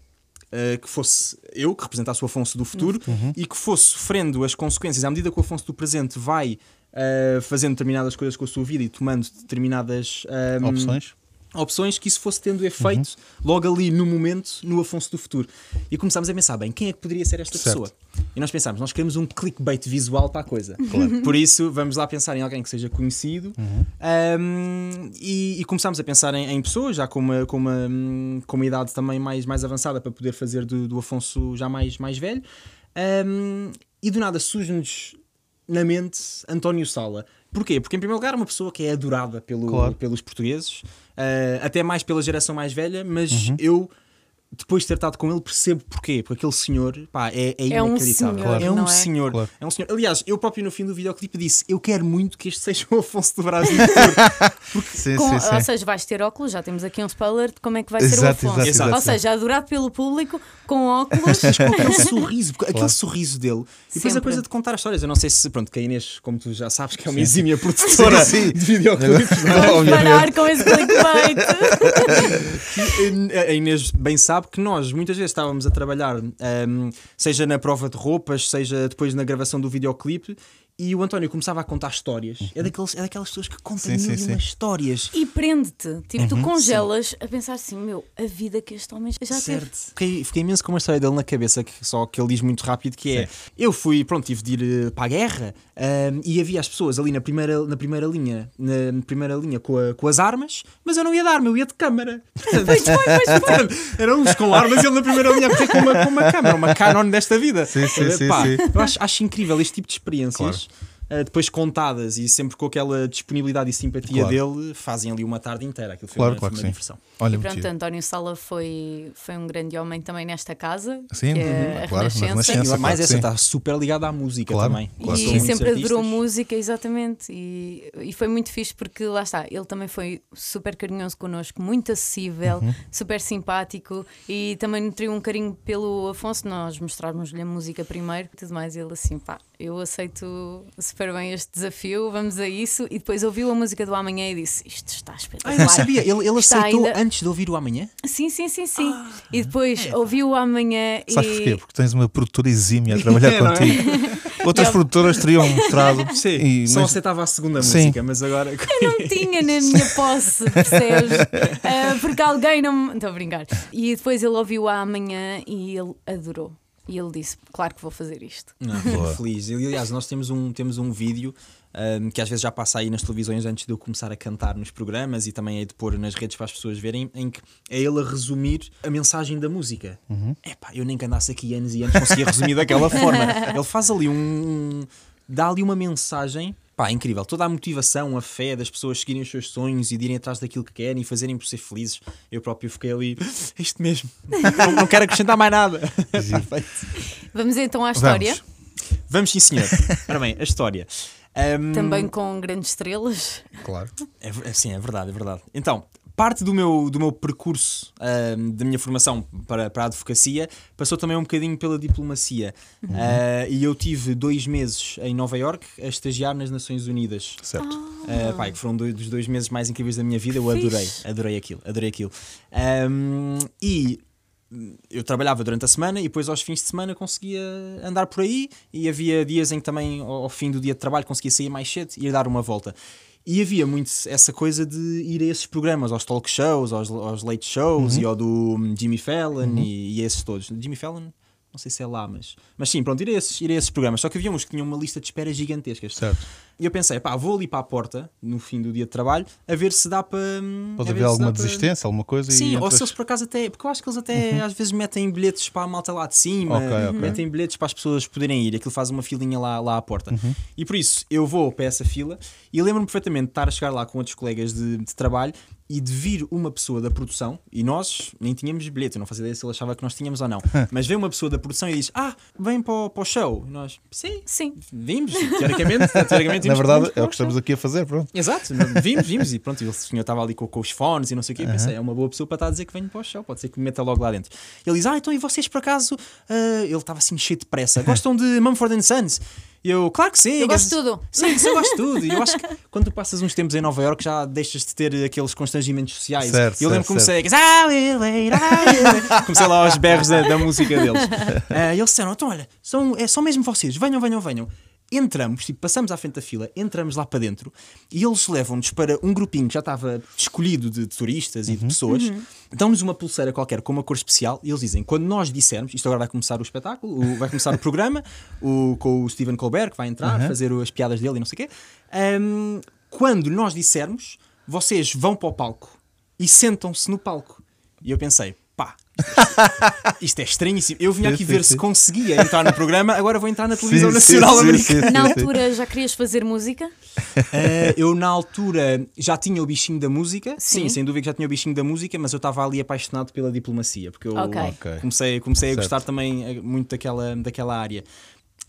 uh, que fosse eu, que representasse o Afonso do futuro e que fosse sofrendo as consequências à medida que o Afonso do presente vai uh, fazendo determinadas coisas com a sua vida e tomando determinadas um, Opções? Opções que isso fosse tendo efeito logo ali no momento no Afonso do futuro. E começámos a pensar, bem, quem é que poderia ser esta Certo. pessoa? E nós pensámos, nós queremos um clickbait visual para a coisa. Por isso, vamos lá pensar em alguém que seja conhecido Um, e, e começámos a pensar em, em pessoas já com uma, com, uma, hum, com uma idade também mais, mais avançada para poder fazer do, do Afonso já mais, mais velho. Um, e do nada surge-nos na mente António Sala. Porquê? Porque, em primeiro lugar, é uma pessoa que é adorada pelo, Claro. pelos portugueses, uh, até mais pela geração mais velha, mas eu. Depois de ter estado com ele, percebo porquê. Porque aquele senhor pá, é, é É um inacreditável. senhor, é um é? senhor. Claro. É um senhor. Aliás, eu próprio no fim do videoclipe disse: Eu quero muito que este seja o Afonso do Brasil. futuro." Sim, Com- sim, sim. Ou seja, vais ter óculos, já temos aqui um spoiler de como é que vai ser Exato, o Afonso. exato, exato. Ou seja, adorado pelo público, com óculos. aquele sorriso, porque aquele sorriso dele. E depois a coisa de contar histórias. Eu não sei se, pronto, que a Inês, como tu já sabes, que é uma exímia produtora Sim, sim. de videoclipes. não é? Vamos parar com esse clickbait. a Inês bem sabe que nós muitas vezes estávamos a trabalhar, hum, seja na prova de roupas, seja depois na gravação do videoclipe, e o António começava a contar histórias. É, daqueles, é daquelas pessoas que contam Sim, sim, mil sim. umas histórias. E prende-te. Tipo, tu congelas a pensar assim: meu, a vida que este homem já teve. Certo. Fiquei, fiquei imenso com uma história dele na cabeça, que, só que ele diz muito rápido, que é, eu fui, pronto, tive de ir eh, para a guerra hum, e havia as pessoas ali na primeira, na primeira linha, na primeira linha com, a- com as armas, mas eu não ia de arma, eu ia de câmara. Eram uns com armas e ele na primeira linha a com uma, com uma câmara, uma Canon desta vida. Sim, sim, sim, Pá, sim. Eu acho, acho incrível este tipo de experiências. eh, depois contadas e sempre com aquela disponibilidade e simpatia Claro. dele, fazem ali uma tarde inteira. Aquilo foi Claro, uma, claro foi uma sim. diversão. Olha, E pronto. António Sala foi, foi um grande homem também nesta casa. Sim, que é uhum, a claro, na Renascença. Renascença. Mais claro que essa está super ligada à música Claro, também. claro. E sempre adorou música, exatamente. E, e foi muito fixe porque lá está, ele também foi super carinhoso connosco, muito acessível, Uhum. super simpático e também nutriu um carinho pelo Afonso. Nós mostrarmos-lhe a música primeiro e tudo mais. E ele assim, pá, eu aceito super bem este desafio, vamos a isso. E depois ouviu a música do amanhã e disse: Isto está Ah, espetacular. eu não sabia. Ele, ele aceitou ainda- antes de ouvir o amanhã? Sim, sim, sim, sim. e depois ouviu o amanhã Sabes e. porquê? Porque tens uma produtora exímia a trabalhar É, é? contigo. Outras produtoras teriam mostrado. Sim, e- só mas- aceitava a segunda Sim. música, mas agora. não tinha na minha posse, percebes? Ah, porque alguém não. me- Estou a brincar. E depois ele ouviu a amanhã e ele adorou. E ele disse: Claro que vou fazer isto. Boa. feliz. E, aliás, nós temos um, temos um vídeo ahm, que às vezes já passa aí nas televisões antes de eu começar a cantar nos programas e também aí de pôr nas redes para as pessoas verem, em que é ele a resumir a mensagem da música. Epá, eu nem que andasse aqui anos e anos conseguia resumir daquela forma. Ele faz ali um. dá ali uma mensagem. Pá, incrível. Toda a motivação, a fé das pessoas seguirem os seus sonhos e de irem atrás daquilo que querem e fazerem por ser felizes. Eu próprio fiquei ali, "É isto mesmo. Não, não quero acrescentar mais nada. Vamos então à história. Vamos. Vamos sim, senhor. Ora bem, a história. Ahm, Também com grandes estrelas. Claro. É, é- sim, é verdade, é verdade. Então, parte do meu, do meu percurso, ahm, da minha formação para, para a advocacia, passou também um bocadinho pela diplomacia. Ah, e eu tive dois meses em Nova York a estagiar nas Nações Unidas. Certo. Uh, pá, que foram dois, dos dois meses mais incríveis da minha vida, eu Fixe. adorei, adorei aquilo, adorei aquilo. Um, e eu trabalhava durante a semana e depois aos fins de semana conseguia andar por aí e havia dias em que também ao, ao fim do dia de trabalho conseguia sair mais cedo e ir dar uma volta. E havia muito essa coisa de ir a esses programas, aos talk shows, aos, aos late shows e ao do hum, Jimmy Fallon e, e esses todos. Jimmy Fallon? Não sei se é lá, mas, mas sim, pronto, ir a, esses, ir a esses programas. Só que havia uns que tinham uma lista de espera gigantescas. Certo. E eu pensei, pá, vou ali para a porta no fim do dia de trabalho a ver se dá para. Pode a haver alguma dá para- desistência, alguma coisa Sim, e ou se eles por acaso até. Porque eu acho que eles até às vezes metem bilhetes para a malta lá de cima, Ok, ok. metem bilhetes para as pessoas poderem ir. Aquilo faz uma filinha lá, lá à porta. E por isso eu vou para essa fila e lembro-me perfeitamente de estar a chegar lá com outros colegas de, de trabalho e de vir uma pessoa da produção e nós nem tínhamos bilhete, eu não fazia ideia se ele achava que nós tínhamos ou não. Mas vem uma pessoa da produção e diz: Ah, vem para o, para o show. E nós, sim, Sim. vimos, teoricamente. teoricamente Na verdade, vimos é o que estamos aqui a fazer, pronto. Exato, vimos, vimos e pronto, e o senhor estava ali com, com os fones e não sei o quê. e Pensei, é uma boa pessoa para estar a dizer que venho para o show, pode ser que me meta logo lá dentro. Ele diz, ah, então e vocês por acaso? ah", ele estava assim cheio de pressa, gostam de Mumford and Sons? E eu, claro que sim. Eu gosto de tudo. Sim, eu gosto de tudo. E eu acho que quando tu passas uns tempos em Nova York já deixas de ter aqueles constrangimentos sociais. Certo, e eu lembro que certo, comecei a ah, wait, wait." comecei lá aos berros da, da música deles. Ah, e eles disseram, então olha, são, é, são mesmo vocês, venham, venham, venham. Entramos, tipo, passamos à frente da fila, entramos lá para dentro e eles levam-nos para um grupinho que já estava escolhido de, turistas e de pessoas, dão-nos uma pulseira qualquer com uma cor especial e eles dizem: quando nós dissermos, isto agora vai começar o espetáculo, o- vai começar o programa, o, com o Stephen Colbert, que vai entrar, fazer o- as piadas dele e não sei o quê. Ahm, quando nós dissermos, vocês vão para o palco e sentam-se no palco. E eu pensei, isto é estranhíssimo. Eu vinha Sim, aqui sim, ver sim. se conseguia entrar no programa, agora vou entrar na televisão nacional sim, americana. sim, sim, Na altura já querias fazer música? Eh, eu, na altura, já tinha o bichinho da música. Sim, Sim. sem dúvida que já tinha o bichinho da música, mas eu estava ali apaixonado pela diplomacia, porque eu Ok. Ok. comecei, comecei a Certo. gostar também eh, muito daquela, daquela área.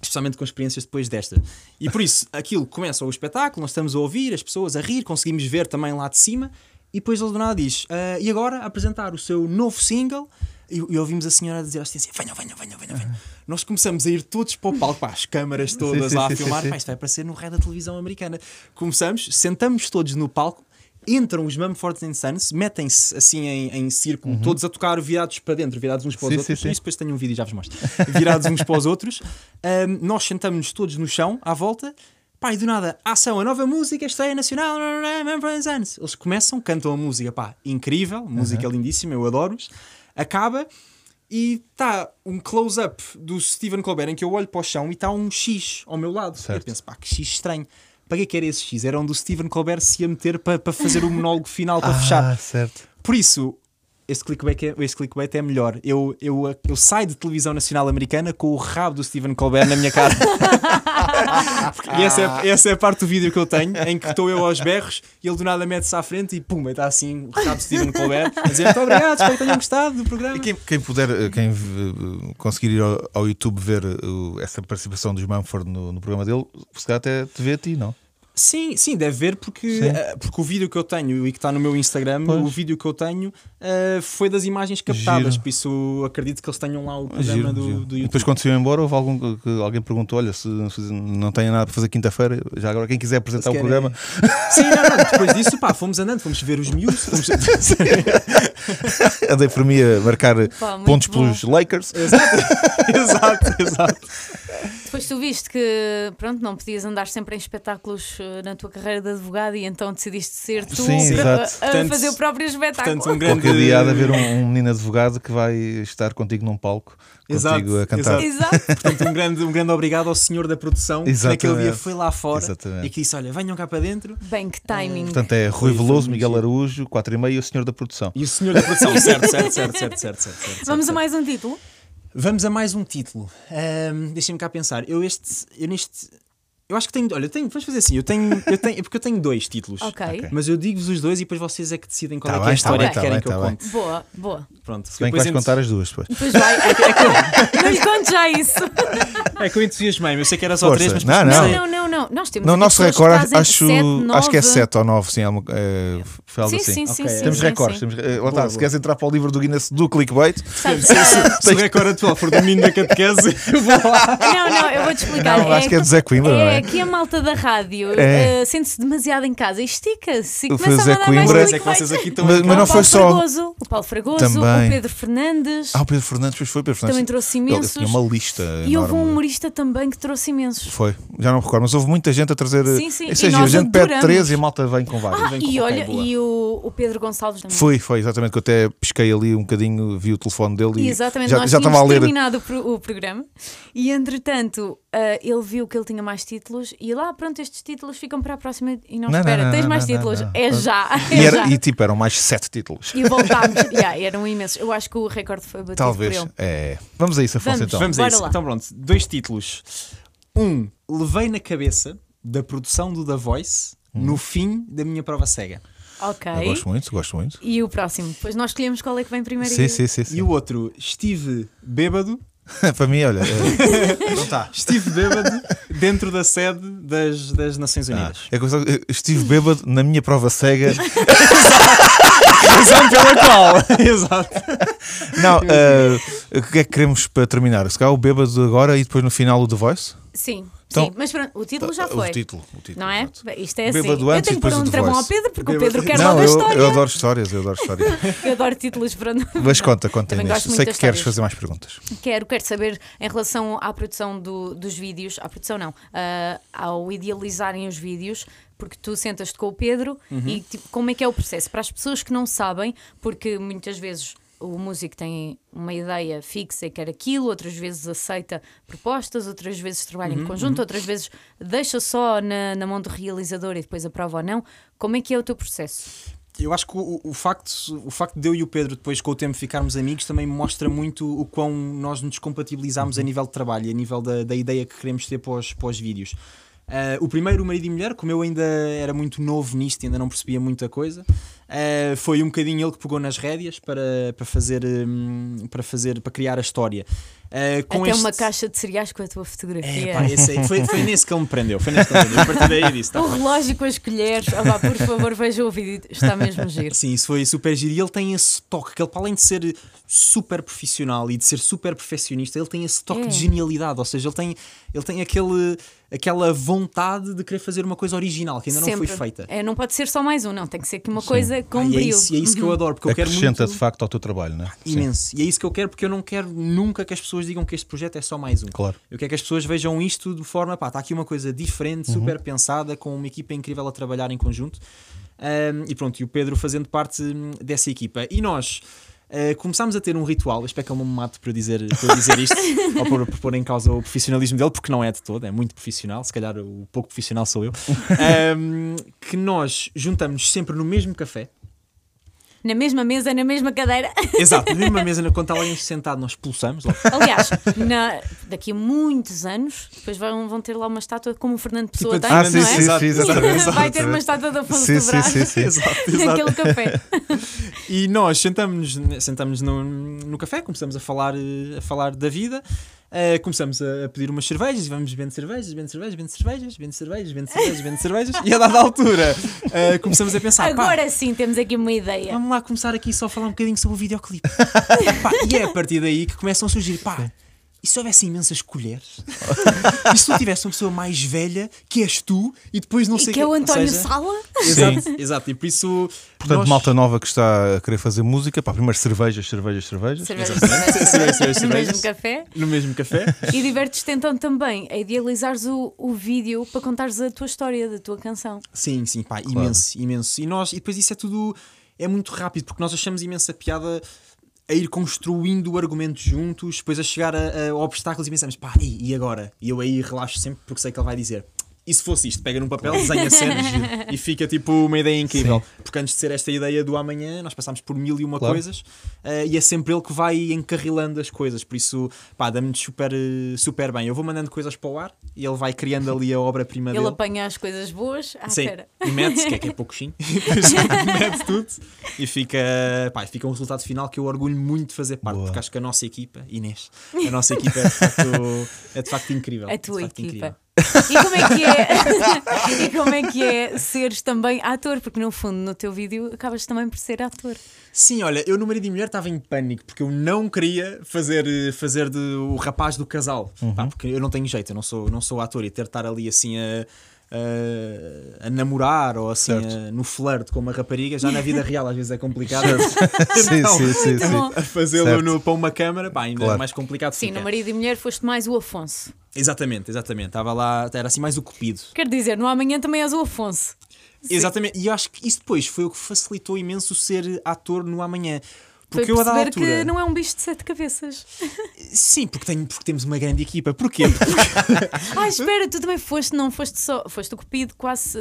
Especialmente com experiências depois desta. E por isso, aquilo começa o espetáculo, nós estamos a ouvir as pessoas a rir, conseguimos ver também lá de cima, e depois ele do nada diz: "Ah, E agora apresentar o seu novo single. E, e ouvimos a senhora dizer à assistência: Venham, venham, venham, venham, venham. Nós começamos a ir todos para o palco, pá, as câmaras todas sim, lá sim, a filmar, sim, sim. isto vai aparecer no ré da televisão americana. Começamos, sentamos todos no palco, entram os Mumford Sons, metem-se assim em, em círculo, todos a tocar virados para dentro, virados uns para os Sim, outros. sim, sim. Isso depois tenho um vídeo e já vos mostro. Virados uns para os outros. Ahm, nós sentamos-nos todos no chão, à volta. Pá, e do nada, ação, a nova música, estreia nacional. Eles começam, cantam a música, pá, incrível, música lindíssima, eu adoro-os. Acaba e está um close-up do Stephen Colbert em que eu olho para o chão e está um X ao meu lado. Certo. Eu penso, pá, que X estranho. Para que é que era esse X? Era onde o Stephen Colbert se ia meter para, para fazer o monólogo final para fechar. Ah, certo. Por isso, esse clickbait é, esse clickbait é melhor. Eu, eu, eu saio de televisão nacional americana com o rabo do Stephen Colbert na minha cara. E essa é, essa é a parte do vídeo que eu tenho, em que estou eu aos berros e ele do nada mete-se à frente e pum, está assim o rabo do Stephen Colbert a dizer muito obrigado, espero que tenham gostado do programa. E quem, quem puder, eh, quem eh, conseguir ir ao, ao YouTube ver eh, essa participação dos Mumford no, no programa dele, se calhar até te vê a ti, não? Sim, sim, deve ver porque, eh, porque o vídeo que eu tenho e que está no meu Instagram, Pois. o vídeo que eu tenho eh, foi das imagens captadas, Giro. por isso acredito que eles tenham lá o programa Giro, do, giro. do E YouTube. depois quando se iam embora, houve algum que- alguém perguntou: olha, se, se não tem nada para fazer quinta-feira, já agora quem quiser apresentar o querem- programa, Sim, não, não, depois disso, pá, fomos andando, fomos ver os miúdos, fomos... andei por mim a marcar Pá, pontos bom. pelos Lakers. exato, exato, exato. Depois tu viste que, pronto, não podias andar sempre em espetáculos uh, na tua carreira de advogado e então decidiste ser tu Sim, a- exato. a, Portanto- fazer o próprio espetáculo. Portanto, um grande. Qualquer dia há de haver um, um menino advogado que vai estar contigo num palco, Exato, contigo a cantar. exato. Exato. Portanto, um grande, um grande obrigado ao senhor da produção que Exatamente. naquele dia foi lá fora Exatamente. e que disse: Olha, venham cá para dentro. Bem, que timing. Portanto, é Rui Veloso, Miguel. Araújo, 4 e meio e o senhor da produção. E o senhor da produção, certo, certo, certo, certo, certo, certo, certo, Vamos a certo. mais um título? Vamos a mais um título. Ahm, Deixem-me cá pensar. Eu este. Eu neste. Eu acho que tenho. Olha, eu tenho, vamos fazer assim. Eu tenho, eu tenho. é Porque eu tenho dois títulos. Ok. Mas eu digo-vos os dois e depois vocês é que decidem qual Tá é, que é bem, a tá história bem, que tá querem bem, que eu tá bem. conte. Boa, boa. Pronto. Se bem que depois vais ent- contar as duas depois. Depois vai. não lhe conto já isso. É que eu entusiasmei-me. Eu sei que era só Força. três, mas Não, não. Não, não, não. Nós temos No nosso recorde, acho, sete, acho que é nove. 7 ou 9, sim. é uma- é, foi algo Sim, assim. sim, sim, Ok. sim. Temos sim, recordes. sim. Temos, eh, Boa, boa. se queres entrar para o livro do Guinness do clickbait, Se, o recorde atual for do menino da catequese, eu vou lá. Não, não, eu vou-te explicar. Não, acho que é do Zé Coimbra, não é? É que a malta da rádio É. eh, sente-se demasiado em casa e estica-se e Mas é que clickbait. vocês aqui estão. Mas- mas não foi Paulo só- Fragoso, o Paulo Fragoso, Também. o Pedro Fernandes. Ah, o Pedro Fernandes, pois foi, Pedro Fernandes. Também trouxe Ele imensos. tinha uma lista E houve um enorme. humorista também que trouxe imensos. Foi, já não me recordo, mas houve muita gente a trazer. Sim, sim, é giro, a gente pede adoramos. três e a malta vem com vários. Ah, Vem com- e olha, e o, o Pedro Gonçalves também. Foi, foi, exatamente, que eu até pesquei ali um bocadinho, vi o telefone dele e Exatamente, já, nós já estava tínhamos a ler. terminado o, pro- o programa e entretanto ah, ele viu que ele tinha mais títulos e lá, pronto, estes títulos ficam para a próxima e não, Não, espera, não, não, tens não, mais não, títulos? não. É já, é E, era- já. e, tipo, eram mais sete títulos. E voltámos, yeah, eram imensos. Eu acho que o recorde foi batido Talvez. por ele. É. Vamos a isso, Afonso, Vamos. então. Vamos a isso. lá. Então pronto, dois títulos. Um, levei na cabeça da produção do The Voice no fim da minha prova cega. Ok. Eu gosto muito, gosto muito. E o próximo? Depois nós escolhemos qual é que vem primeiro. Sim, e- sim, sim. sim. E o outro, estive bêbado, Para mim, olha. é- Não está. estive bêbado dentro da sede das, das Nações Ah, Unidas. é que eu só- eu estive bêbado na minha prova cega. Razão pela qual. Exato. Não, eh, o que é que queremos para terminar? Se calhar o bêbado agora e depois no final o The Voice? Sim, Então- sim. Mas pronto, o título já O foi. título. O título Não é? exato. Isto é assim. Bêbado Eu antes tenho que pôr o um The travão ao. Pedro porque o Pedro quer Não, logo eu, história. eu adoro histórias, eu adoro histórias. Eu adoro títulos para não. Mas conta, conta Inês. Sei que das queres histórias. fazer mais perguntas. Quero, quero saber em relação à produção do- dos vídeos, à produção não, ah, ao idealizarem os vídeos, porque tu sentas-te com o Pedro e tipo, como é que é o processo? Para as pessoas que não sabem, porque muitas vezes o músico tem uma ideia fixa e quer aquilo, outras vezes aceita propostas, outras vezes trabalha em conjunto, outras vezes deixa só na, na mão do realizador e depois aprova ou não. Como é que é o teu processo? Eu acho que o, o facto, o facto de eu e o Pedro depois com o tempo ficarmos amigos também mostra muito o quão nós nos compatibilizamos a nível de trabalho a nível da, da ideia que queremos ter para os, vídeos. Ah, o primeiro, o marido e mulher, como eu ainda era muito novo nisto e ainda não percebia muita coisa, ah, foi um bocadinho ele que pegou nas rédeas para, para fazer hum, para fazer para criar a história. Ah, com Até este- uma caixa de cereais com a tua fotografia. É, pá, aí, foi, foi nesse que ele me prendeu. Foi nesse que ele me prendeu. A partir daí disse: tá Um relógio com as colheres. Ah, vá, por favor, veja o vídeo. Está mesmo giro. Sim, isso foi super giro. E ele tem esse toque, que ele, para além de ser super profissional e de ser super perfeccionista, ele tem esse toque É. de genialidade. Ou seja, ele tem, ele tem aquele, aquela vontade de querer fazer uma coisa original que ainda não Sempre. foi feita. É, não pode ser só mais um, não. Tem que ser aqui uma coisa com Ah, e é brilho. isso, é isso que eu adoro, porque eu quero Acrescenta muito. de facto ao teu trabalho, não é? Sim, Imenso. E é isso que eu quero, porque eu não quero nunca que as pessoas digam que este projeto é só mais um. Claro. Eu quero que as pessoas vejam isto de forma, pá, está aqui uma coisa diferente, Uhum. super pensada, com uma equipa incrível a trabalhar em conjunto. Ahm, e pronto, e o Pedro fazendo parte hum, dessa equipa. E nós ah, começámos a ter um ritual, eu espero que ele não me mate por eu dizer, por dizer isto, ou por, por pôr em causa o profissionalismo dele, porque não é de todo, é muito profissional, se calhar o pouco profissional sou eu. Ahm, que nós juntamos sempre no mesmo café. Na mesma mesa, na mesma cadeira. Exato, na mesma mesa, quando está alguém sentado, nós pulsamos. logo. Aliás, na- daqui a muitos anos, depois vão, vão ter lá uma estátua como o Fernando Pessoa Tipo tem, de Ah, sim, não sim, é? Exato, sim, exato, exatamente. Vai ter uma estátua da Afonso Sim, do sim, Brás sim, sim. Exato. naquele café. E nós sentamos, sentamos no, no café, começamos a falar, eh, a falar da vida, eh, começamos a, a pedir umas cervejas e vamos bebendo cervejas, bebendo cervejas, bebendo cervejas, bebendo cervejas, bebendo cervejas, bebendo cervejas, e a dada altura eh, começamos a pensar, pá, Agora sim temos aqui uma ideia. vamos lá começar aqui só a falar um bocadinho sobre o videoclipe. Pá, e é a partir daí que começam a surgir, pá, e se houvesse imensas colheres? e se tu tivesse uma pessoa mais velha, que és tu, e depois não E sei que é o António seja, Sala? Exato, exato. E por isso. Portanto, nós- malta nova que está a querer fazer música, pá, primeiro cervejas, cervejas, cervejas. Cervejas, cervejas, Cervejas, cervejas, no mesmo café. No mesmo café. E divertes-te então também a idealizares o, o vídeo para contares a tua história, da tua canção. Sim, sim, pá, imenso, imenso. E, nós, e depois isso é tudo. É muito rápido, porque nós achamos imensa piada a ir construindo o argumento juntos, depois a chegar a, a obstáculos e pensamos, pá, e, e agora? E eu aí relaxo sempre porque sei que ele vai dizer. E se fosse isto, pega num papel, desenha cenas e fica tipo uma ideia incrível. Porque antes de ser esta ideia do amanhã, nós passámos por mil e uma Claro. coisas eh, e é sempre ele que vai encarrilando as coisas. Por isso, pá, dá-me super, super bem. Eu vou mandando coisas para o ar e ele vai criando ali a obra-prima Ele dele. apanha as coisas boas. Ah, Sim, e mete-se, que é que é pouquinho, mete tudo e fica, pá, fica um resultado final que eu orgulho muito de fazer parte, Boa. porque acho que a nossa equipa, Inês, a nossa equipa é de facto, é de facto incrível. A é tua facto equipa. incrível. E como é que é? e como é que é seres também ator? Porque no fundo, no teu vídeo, acabas também por ser ator. Sim, olha, eu no Marido e Mulher estava em pânico porque eu não queria fazer, eh, fazer de o rapaz do casal, pá, porque eu não tenho jeito, eu não sou, não sou ator e ter de estar ali assim a. a- a namorar ou assim a- no flerte com uma rapariga, já na vida real às vezes é complicado. Sim, Então, sim, sim, sim. bom. a fazê-lo para uma câmara, pá, ainda é Claro. mais complicado. Sim, no Marido e Mulher foste mais o Afonso. Exatamente, exatamente. Estava lá, era assim mais o cupido. Quer dizer, no amanhã também és o Afonso. Exatamente. E eu acho que isso depois foi o que facilitou imenso ser ator no amanhã. Foi Porque eu a da perceber altura. que não é um bicho de sete cabeças. Sim, porque, tenho, porque temos uma grande equipa. Porquê? Porque Ah, espera, tu também foste, não foste só, foste o Cupido quase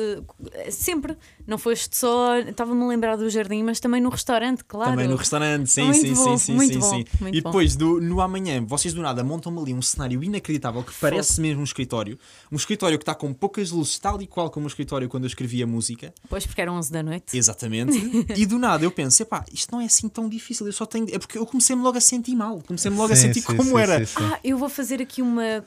eh, sempre. Não foste só, estava-me a lembrar do jardim, mas também no restaurante, claro. Também no restaurante, sim, Muito sim, bom, sim, sim, muito sim, bom, sim. muito E depois, do, no amanhã, vocês do nada montam-me ali um cenário inacreditável que parece mesmo um escritório. Um escritório que está com poucas luzes, tal e qual como o escritório quando eu escrevia música. Pois, porque eram 11 da noite. Exatamente. e do nada eu penso, epá, isto não é assim tão difícil, eu só tenho. É porque eu comecei-me logo a sentir mal, comecei-me logo a Sim, sentir sim, como sim, era. sim, sim. Ah, eu vou fazer aqui uma.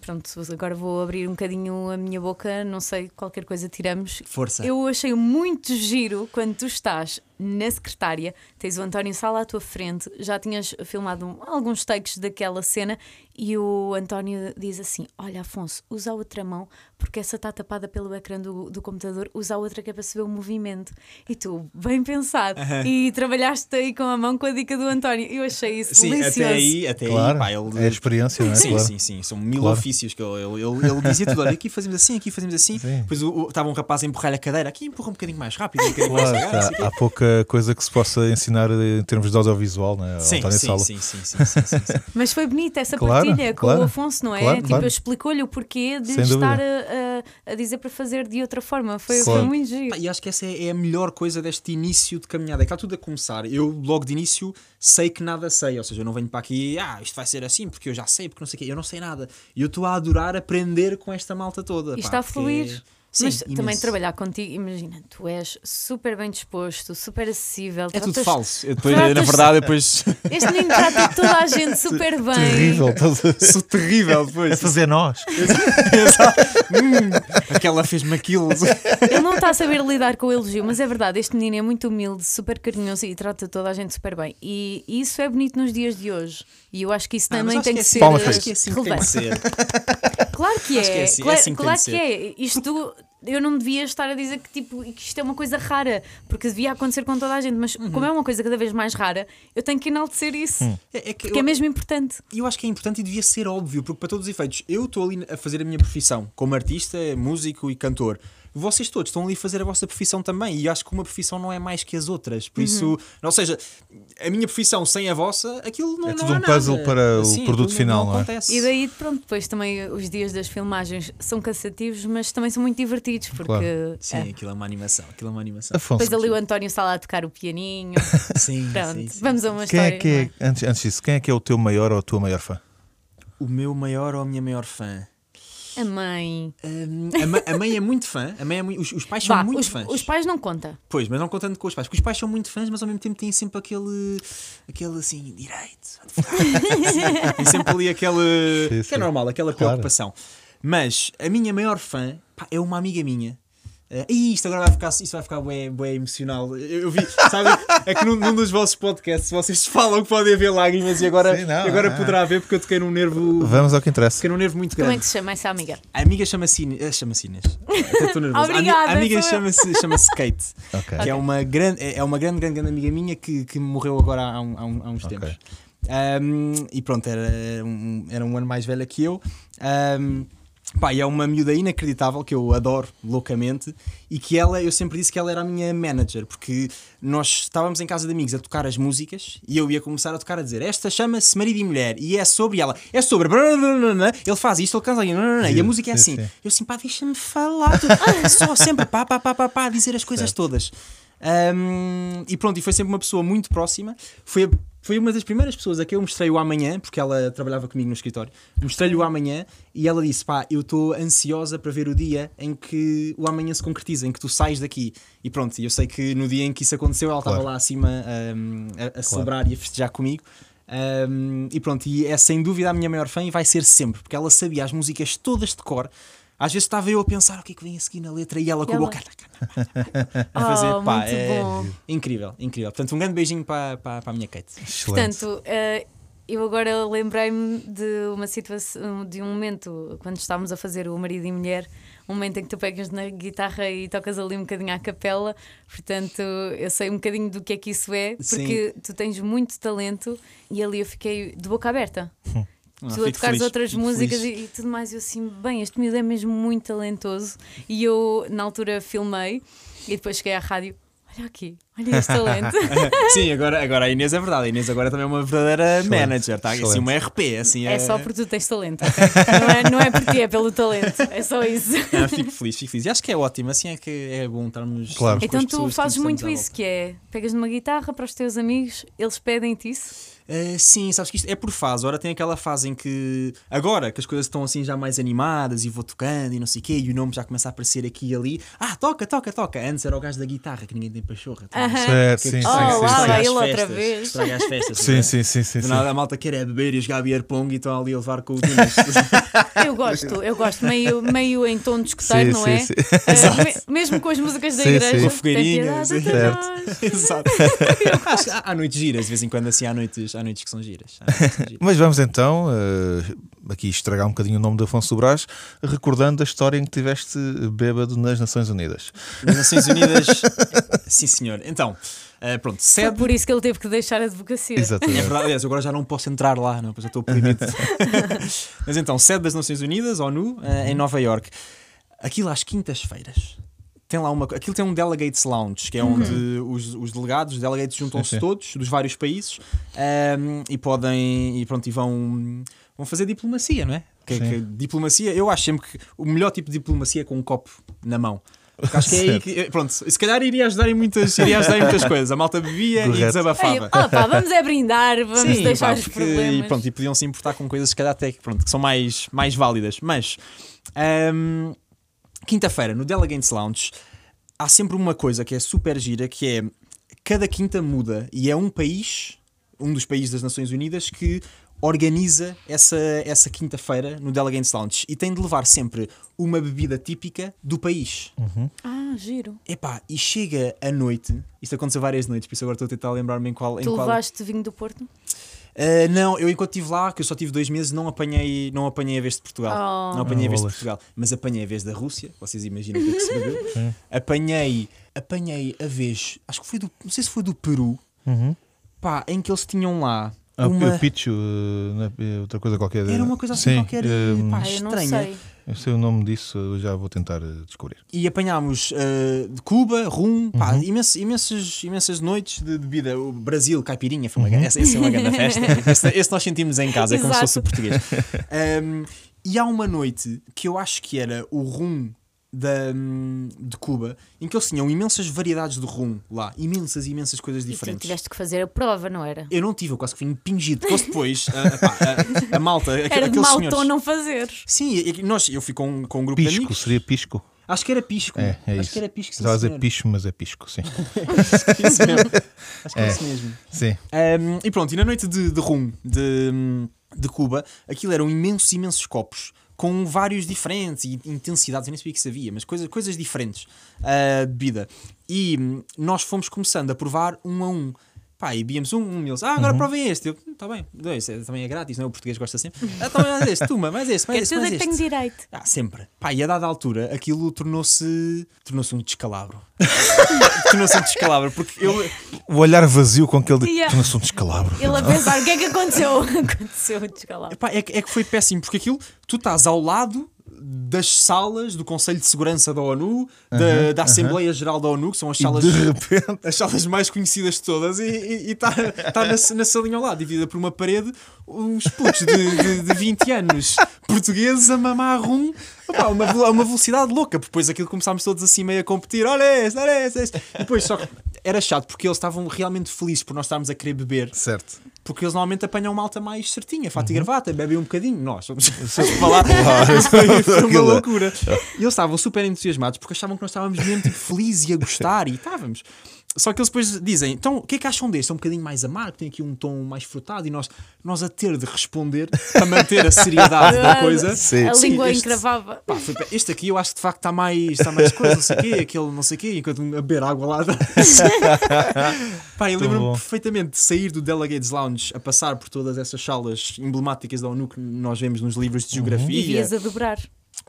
Pronto, agora vou abrir um bocadinho a minha boca, não sei, qualquer coisa tiramos. Força. Eu achei muito giro quando tu estás na secretária, tens o António Sala à tua frente, já tinhas filmado um- alguns takes daquela cena e o António diz assim: Olha, Afonso, usa a outra mão porque essa está tapada pelo ecrã do, do computador, usa a outra que é para se ver o movimento. E tu, bem pensado, e trabalhaste aí com a mão com a dica do António. Eu achei isso Sim, delicioso. até aí, até Claro, aí, pá, ele. é a experiência, não é? Sim, Claro. sim, sim. São mil Claro. ofícios que ele, ele, ele, ele dizia tudo. Olha, aqui fazemos assim, aqui fazemos assim. Sim. Depois estava um rapaz a empurrar a cadeira, aqui empurra um bocadinho mais rápido, um bocadinho Claro, mais devagar. há pouca coisa que se possa ensinar em termos de audiovisual, né? Sim, António sim, Sala. sim, sim, sim, sim, sim, sim. Mas foi bonita essa Claro, partilha com claro, o Afonso, não é? claro, tipo, claro. explicou-lhe o porquê de Sem estar a, a- a dizer para fazer de outra forma. Foi, Claro. foi muito giro. Pá, E acho que essa é, é a melhor coisa deste início de caminhada. É que está tudo a começar. Eu, logo de início, sei que nada sei. Ou seja, eu não venho para aqui, ah, isto vai ser assim, porque eu já sei, porque não sei o quê. Eu não sei nada. E eu estou a adorar aprender com esta malta toda. E pá, está a porque- fluir. Sim, Mas também imenso. trabalhar contigo, imagina, tu és super bem disposto, super acessível. É tudo falso. Eu depois, tratas- na verdade, depois Este menino trata toda a gente super bem. Terrível, a- sou terrível. a Depois. fazer nós. Exato. Hum, aquela fez-me aquilo. Ele não está a saber lidar com o elogio, mas é verdade, este menino é muito humilde, super carinhoso e trata toda a gente super bem. E isso é bonito nos dias de hoje. E eu acho que isso Ah, também acho tem que que é assim- ser Palmas. Acho que é assim que tem que relevante. ser. Claro que é. Acho que é assim- é claro assim que claro que ser. é. Isto eu não devia estar a dizer que, tipo, que isto é uma coisa rara, porque devia acontecer com toda a gente, mas Uhum. como é uma coisa cada vez mais rara, eu tenho que enaltecer isso. É, é que Porque é eu- mesmo importante. eu acho que é importante e devia ser óbvio, porque para todos os efeitos, eu estou ali a fazer a minha profissão como artista, músico e cantor. Vocês todos estão ali a fazer a vossa profissão também, e acho que uma profissão não é mais que as outras. Por isso, Uhum. ou seja, a minha profissão sem a vossa, aquilo não É não tudo há um puzzle nada. para o Sim, produto final, não é? acontece. E daí, pronto, depois também os dias das filmagens são cansativos, mas também são muito divertidos, porque. Claro. Sim, é. aquilo é uma animação. Aquilo é uma animação. Afonso, Depois ali o António está lá a tocar o pianinho. Sim, Pronto, sim, sim. vamos a uma quem é história. que é, antes, antes disso, quem é que é o teu maior ou a tua maior fã? O meu maior ou a minha maior fã? A mãe. Hum, a, ma- a mãe é muito fã, a mãe é mui- os, os pais são muito os, fãs. os pais não conta. Pois, mas não contando com os pais, porque os pais são muito fãs, mas ao mesmo tempo têm sempre aquele, aquele assim, direito, tem sempre ali aquele, Sim, que é sim. normal, aquela Claro. preocupação. Mas a minha maior fã pá, é uma amiga minha, Uh, "Ih, isto agora vai ficar, isto vai ficar bué, bué emocional. Eu, eu vi, sabe, é que num, num dos vossos podcasts vocês falam que podem haver lágrimas e agora, Sim, não, e agora é. poderá haver porque eu toquei num nervo, Vamos ao que interessa. toquei num nervo muito Como é grande. que se chama essa amiga? A amiga chama-se Inês. ah, Chama-se Inês. Até estou nervoso. Obrigada, a amiga chama-se chama Kate, Ok. que é uma grande, é é uma grande, grande, grande amiga minha que, que morreu agora há, um- há um- há uns tempos. Um, e pronto, era um, era um ano mais velha que eu. Um, pá, e é uma miúda inacreditável que eu adoro loucamente e que ela, eu sempre disse que ela era a minha manager, porque nós estávamos em casa de amigos a tocar as músicas e eu ia começar a tocar a dizer esta chama-se Marido e Mulher e é sobre ela, é sobre ele faz isto, ele canta e a música é sim, assim. sim. Eu assim, pá, deixa-me falar, ah, só sempre pá, pá, pá, pá, pá, dizer as coisas todas. Um, e pronto, e foi sempre uma pessoa muito próxima. Foi, a- foi uma das primeiras pessoas a que eu mostrei o amanhã, porque ela trabalhava comigo no escritório. Mostrei-lhe o amanhã e ela disse: pá, eu estou ansiosa para ver o dia em que o amanhã se concretiza, em que tu sais daqui. E pronto, e eu sei que no dia em que isso aconteceu, ela estava Claro. lá acima um, a, a celebrar e a festejar comigo. Um, e pronto, e é sem dúvida a minha maior fã e vai ser sempre, porque ela sabia as músicas todas de cor. Às vezes estava eu a pensar o que é que vem a seguir na letra e ela com a ela? boca a fazer. Oh, pá, muito é bom. incrível, incrível. Portanto, um grande beijinho para, para, para a minha Kate. Excelente. Portanto, eh, eu agora lembrei-me de uma situação, de um momento, quando estávamos a fazer o marido e mulher, um momento em que tu pegas na guitarra e tocas ali um bocadinho à capela. Portanto, eu sei um bocadinho do que é que isso é, porque tu tens muito talento e ali eu fiquei de boca aberta. Ah, tu a tocares feliz, outras músicas e, e tudo mais, eu assim, bem, este miúdo é mesmo muito talentoso. E eu, na altura, filmei e depois cheguei à rádio. Olha aqui, olha este talento. Sim, agora, agora a Inês é verdade. A Inês agora também é uma verdadeira Excelente, manager, tá? Assim, uma RP. Assim, É só porque tu tens talento, ok? não, é, não é por ti, é pelo talento. É só isso. Ah, fico feliz, fico feliz. E acho que é ótimo, assim é que é bom estarmos. Claro. estarmos com Então as tu fazes muito isso, que é pegas numa guitarra para os teus amigos, eles pedem-te isso. Uh, sim, sabes que isto é por fase. Ora, tem aquela fase em que, agora que as coisas estão assim já mais animadas e vou tocando e não sei o quê, e o nome já começa a aparecer aqui e ali. Ah, toca, toca, toca. Antes era o gajo da guitarra que ninguém tem pachorra. tá? Aham. Certo, Que- sim, sim, Oh, sim, sim. ele outra vez. Estraga as festas. Sim, né? sim, sim, sim, sim. nada a malta quer é beber e jogar beer pong e estão ali a levar com o. Eu gosto, eu gosto, meio, meio em tom de escoteiro, Sim, não sim, é? sim. Ah, me- mesmo com as músicas da Sim, igreja. sim. Com fogueirinhas, sim. Exato. Há, há noites giras, de vez em quando assim há noites, há noites que são giras. Há noites que são giras. Mas vamos então eh, aqui estragar um bocadinho o nome de Afonso Brás, recordando a história em que tiveste bêbado nas Nações Unidas. Nas Nações Unidas, sim senhor. Então, eh, pronto, Foi sede. por isso que ele teve que deixar a advocacia. É Exatamente. verdade, aliás, agora já não posso entrar lá, não, pois eu estou proibido. Mas então, sede das Nações Unidas, ONU, eh, em Nova York. Aquilo às quintas-feiras. Tem lá uma. Aquilo tem um Delegates Lounge, que é onde os, os delegados, os delegates juntam-se todos, dos vários países, ehm, e podem. E pronto, e vão, vão fazer diplomacia, não é? Que, que diplomacia, eu acho sempre que o melhor tipo de diplomacia é com um copo na mão. Porque acho que é aí que. Pronto, se calhar iria ajudar em muitas, iria ajudar em muitas coisas. A malta bebia e Correto. desabafava. Ei, pá, vamos é brindar, vamos Sim, deixar pá, os porque- problemas. E, pronto, e podiam se importar com coisas se calhar até que, pronto, que são mais, mais válidas. Mas ahm, quinta-feira, no Delegates Lounge, há sempre uma coisa que é super gira, que é cada quinta muda e é um país, um dos países das Nações Unidas, que organiza essa, essa quinta-feira no Delegates Lounge e tem de levar sempre uma bebida típica do país. Ah, giro. Epá, e chega a noite, isto aconteceu várias noites, por isso agora estou a tentar lembrar-me em qual. em Tu qual... levaste vinho do Porto? Uh, não, eu enquanto estive lá, que eu só tive dois meses, não apanhei, não apanhei a vez de Portugal. Oh. Não apanhei a vez de bolas. Portugal, mas apanhei a vez da Rússia. Vocês imaginam o que é que se bebeu? apanhei, apanhei a vez, acho que foi do, não sei se foi do Peru, Uhum. pá, em que eles tinham lá Ah, uma. o eh, não é, outra coisa qualquer. Era uma coisa assim Sim, qualquer, eh, pá, eu não estranha. sei. eu sei o nome disso, eu já vou tentar eh, descobrir. E apanhámos uh, de Cuba, rum, pá, Uhum. imensas, imensas, imensas noites de bebida. O Brasil, caipirinha, foi uma, Uhum. grande- essa, essa é uma grande festa. esse, esse nós sentimos em casa, é como se fosse português. Um, e há uma noite que eu acho que era o rum da, hum, de Cuba, em que eles tinham imensas variedades de rum lá, imensas, imensas coisas E tu diferentes. tiveste que fazer a prova, não era? Eu não tive, eu quase que fui impingido. Depois depois, a, pá, a- a malta, aqu- Era de aqueles mau senhores. não fazeres. Sim, nós, eu fui com, com um grupo de Pisco, amigos. seria pisco? Acho que era pisco. É, é acho isso. que era pisco. sim, Estava a picho, mas é pisco, sim. Isso mesmo. Acho que é, É. isso mesmo. sim. Um, e pronto, e na noite de, de rum de, de Cuba, aquilo eram imensos, imensos copos com vários diferentes e intensidades, eu nem sabia que havia, mas coisas, coisas diferentes uh, de bebida. E hum, nós fomos começando a provar um a um. Pá, e víamos um, um, e eles, ah, agora provem este. Eu, está bem, dois, é, também é grátis, não é? O português gosta sempre. Ah, então mais este, toma, mais este, mais É este, mais que este. tenho direito. Ah, sempre. Pá, e a dada altura aquilo tornou-se tornou-se um descalabro. tornou-se um descalabro, porque eu, O olhar vazio com aquele. Yeah. Tu não sou um descalabro. Ele a pensar, o que é que aconteceu? aconteceu o descalabro. Epá, é, que, é que foi péssimo, porque aquilo, tu estás ao lado das salas do Conselho de Segurança da ONU, da, da Assembleia Geral da ONU, que são as salas, repente. as salas mais conhecidas de todas, e está tá na, na salinha ao lado, dividida por uma parede, uns putos de, de, de 20 anos portugueses a mamar rum a uma, uma velocidade louca. Depois aquilo começámos todos assim meio a competir: olha esse, olha esse, esse. E depois só que era chato porque eles estavam realmente felizes por nós estarmos a querer beber. Certo. Porque eles normalmente apanham malta mais certinha, fato Uhum. e gravata, bebem um bocadinho. Nós vamos falar. foi, foi uma Aquilo- loucura. E eles estavam super entusiasmados porque achavam que nós estávamos mesmo tipo, felizes e a gostar e estávamos. Só que eles depois dizem: então, o que é que acham deste? É um bocadinho mais amargo, tem aqui um tom mais frutado, e nós, nós a ter de responder para manter a seriedade da coisa. Sim. A Sim, língua este- encravava. Pá, foi este aqui eu acho que de facto está mais, está mais coisa, não sei o quê, aquele não sei o quê, enquanto a beber água lá. Pá, eu lembro-me perfeitamente de sair do Delegates Lounge a passar por todas essas salas emblemáticas da ONU que nós vemos nos livros de E geografia. vias a dobrar.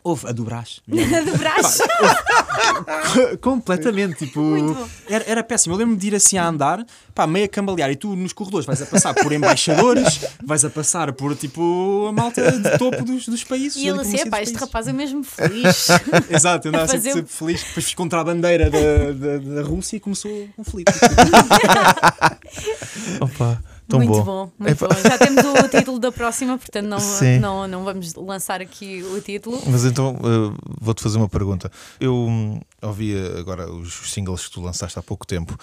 Houve a do Brás. A dobrar. Completamente, tipo. Era, era péssimo. Eu lembro-me de ir assim a andar, pá, meio a cambalear, e tu nos corredores vais a passar por embaixadores, vais a passar por tipo a malta de topo dos, dos países. E ele assim, dos este países." rapaz é mesmo feliz. Exato, eu andava a sempre, fazer- sempre feliz. Depois fiz contra a bandeira da, da, da Rússia e começou um conflito. Opa, tão muito bom. bom, muito Epá. bom. Já temos o título da próxima, portanto não, Sim. não, não vamos lançar aqui o título. Mas então uh, vou-te fazer uma pergunta. Eu hum, ouvi agora os singles que tu lançaste há pouco tempo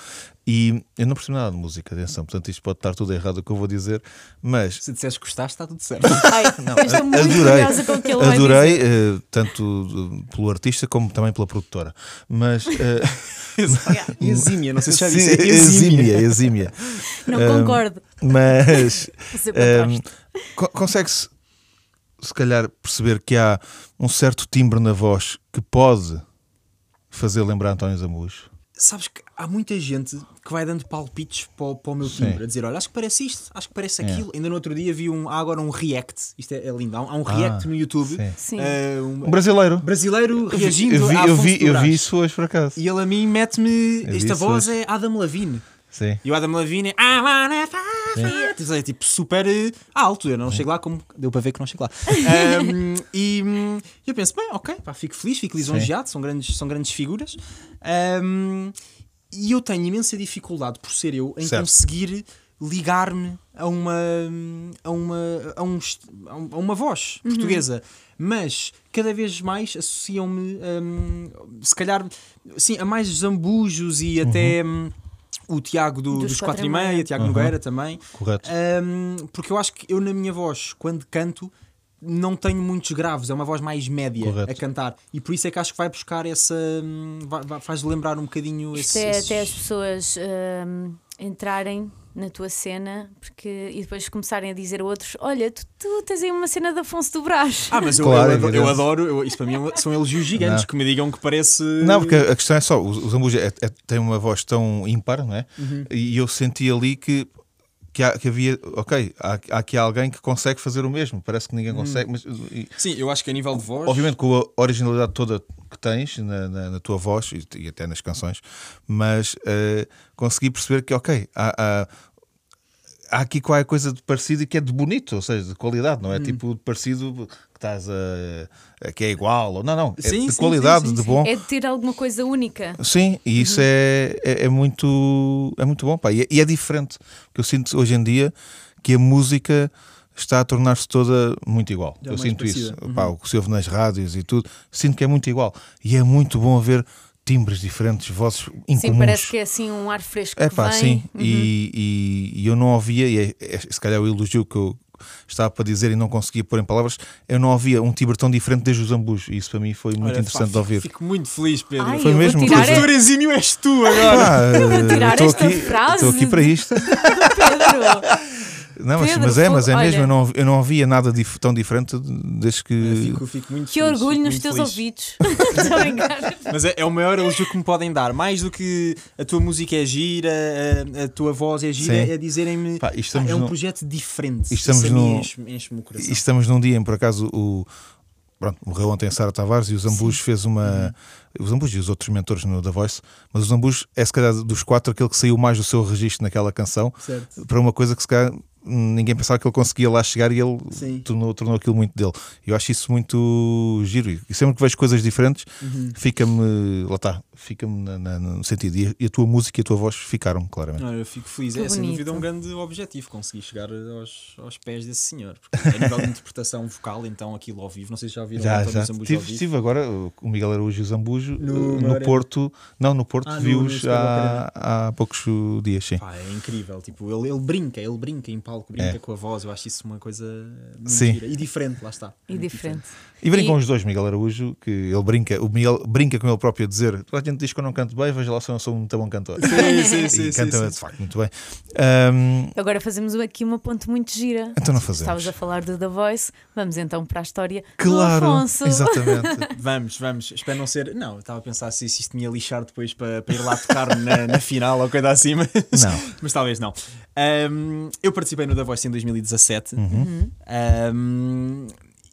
e eu não percebo nada de música, atenção, portanto isto pode estar tudo errado o que eu vou dizer, mas Se disseres que gostaste, está tudo certo. Ai, estou muito adorei, com o que ele vai adorei dizer. uh, tanto pelo artista como também pela produtora. Mas uh, Exímia, não sei se já disse. é exímia, exímia. Não concordo. Mas um, consegue-se se calhar perceber que há um certo timbre na voz que pode fazer lembrar António Zambujo? Sabes que há muita gente que vai dando palpites para, o- para o meu Sim. timbre, a dizer: olha, acho que parece isto, acho que parece É. aquilo. Ainda no outro dia vi um, há agora um react, isto é, é lindo, há um, há um react Ah, no YouTube, sim. Sim. eh, um Um brasileiro. brasileiro reagindo eu vi, a eu vi, de eu vi Brás. isso hoje por acaso. E ele a mim mete-me. Eu vi Esta voz hoje. é Adam Levine. Sim. E o Adam Levine é. É tipo super eh, alto. Eu não chego lá como. Deu para ver que não chego lá. Ahm, e hum, eu penso, bem, ok, pá, fico feliz, fico lisonjeado. São grandes, são grandes figuras. Ahm, e eu tenho imensa dificuldade por ser eu em Certo. conseguir ligar-me a uma a uma a, um a um- uma voz portuguesa mas cada vez mais associam-me hum, se calhar sim a mais zambujos e até hum, o Tiago do- Dos dos quatro 4 e meia, meia. Tiago Uhum. Nogueira também Correto. Hum, porque eu acho que eu na minha voz quando canto não tenho muitos graves, é uma voz mais média Correto. a cantar e por isso é que acho que vai buscar essa vai- vai- faz lembrar um bocadinho Isto esse, é esses- até as pessoas hum, entrarem na tua cena porque, e depois começarem a dizer a outros: Olha, tu, tu tens aí uma cena de Afonso do Brás. Ah, mas eu, Claro, eu, adoro, eu adoro, eu- isso para mim é são elogios gigantes Não. que me digam que parece. Não, porque a questão é só, o, Zambujo é- é- tem uma voz tão ímpar, não é? Uhum. E eu senti ali que, que, há- que havia, ok, há, há aqui alguém que consegue fazer o mesmo, parece que Hum. ninguém consegue, mas e- Sim, eu acho que a nível de voz. obviamente com a originalidade toda que tens na, na- na tua voz e, e até nas canções, mas eh, consegui perceber que, ok, há, há, há aqui qualquer coisa de parecido e que é de bonito, ou seja, de qualidade, Hum. não é tipo de parecido estás a, a- que é igual, ou não, não, é Sim, de sim, qualidade, sim, sim, de sim. bom. É de ter alguma coisa única. Sim, e isso é, é, é muito é muito bom, pá. E, é, e é diferente, porque eu sinto hoje em dia que a música está a tornar-se toda muito igual. Já eu sinto isso, parecida. Pá, o que se ouve nas rádios e tudo, sinto que é muito igual. E é muito bom haver timbres diferentes, vozes incomuns. Sim, parece que é assim um ar fresco É que pá, vem. sim. Uhum. E, e- e eu não ouvia, e é, é- se calhar o elogio que eu estava para dizer e não conseguia pôr em palavras, eu não ouvia um timbre tão diferente desde os Zambus. E isso para mim foi muito Olha, pá, interessante de fico- ouvir. Fico muito feliz, Pedro. Ai, Foi eu mesmo? tirar é. Produtor exímio és tu agora. Pá, vou tirar estou esta aqui, frase estou aqui para isto. Pedro. Não, mas, Pedro, mas é, mas é olha- mesmo. Eu não, eu não via nada dif- tão diferente desde que. Eu Fico, fico muito Que feliz, orgulho fico nos muito teus feliz. ouvidos. Mas é, é o maior elogio que me podem dar. Mais do que a tua música é gira, a, a tua voz é gira, Sim. é dizerem-me. Pá, e estamos "Ah, é um no- projeto diferente. estamos no- enche-me enche-me o coração. Estamos num dia em, por acaso, o. Pronto, morreu ontem a Sara Tavares e o Zambujo fez uma. O Zambujo e os outros mentores no The Voice, mas o Zambujo é, se calhar, dos quatro, aquele que saiu mais do seu registro naquela canção Certo. para uma coisa que, se calhar, ninguém pensava que ele conseguia lá chegar e ele Sim. tornou, tornou aquilo muito dele. Eu acho isso muito giro e sempre que vejo coisas diferentes, Uhum. fica-me. Lá está, fica-me na- na- no sentido. E a, e a tua música e a tua voz ficaram, claramente. Não, eu fico feliz. Que é sem bonito. dúvida um grande objetivo conseguir chegar aos, aos pés desse senhor. Porque a nível de interpretação vocal, então aquilo ao vivo, não sei se já ouviram Já, já. Zambujo ao Tive, vivo. tive agora o Miguel Araújo e o Zambujo No- no, na Arena. Porto. Não, no Porto, Ah, no- vi-os no Estrela há, há poucos dias, sim. Pá, é incrível, tipo, ele, ele brinca, ele brinca em palco, brinca É. com a voz, eu acho isso uma coisa Sim. E diferente, lá está. E Muito diferente. E brincam E- os dois, Miguel Araújo, que ele brinca, o Miguel brinca com ele próprio a dizer: toda a gente diz que eu não canto bem, veja lá se eu não sou um muito bom cantor. Sim, sim, sim, e sim, canta sim. de facto muito bem. Ahm, Agora fazemos aqui uma ponte muito gira. então não fazemos. Estavas a falar do The Voice, vamos então para a história Claro, do Afonso. exatamente. Vamos, vamos. Espero não ser. Não, estava a pensar se, se isto me ia lixar depois para, para ir lá tocar na, na final ou coisa assim, mas, Não. mas talvez não. Ahm, eu participei no The Voice em 2017 Uhum. Ahm,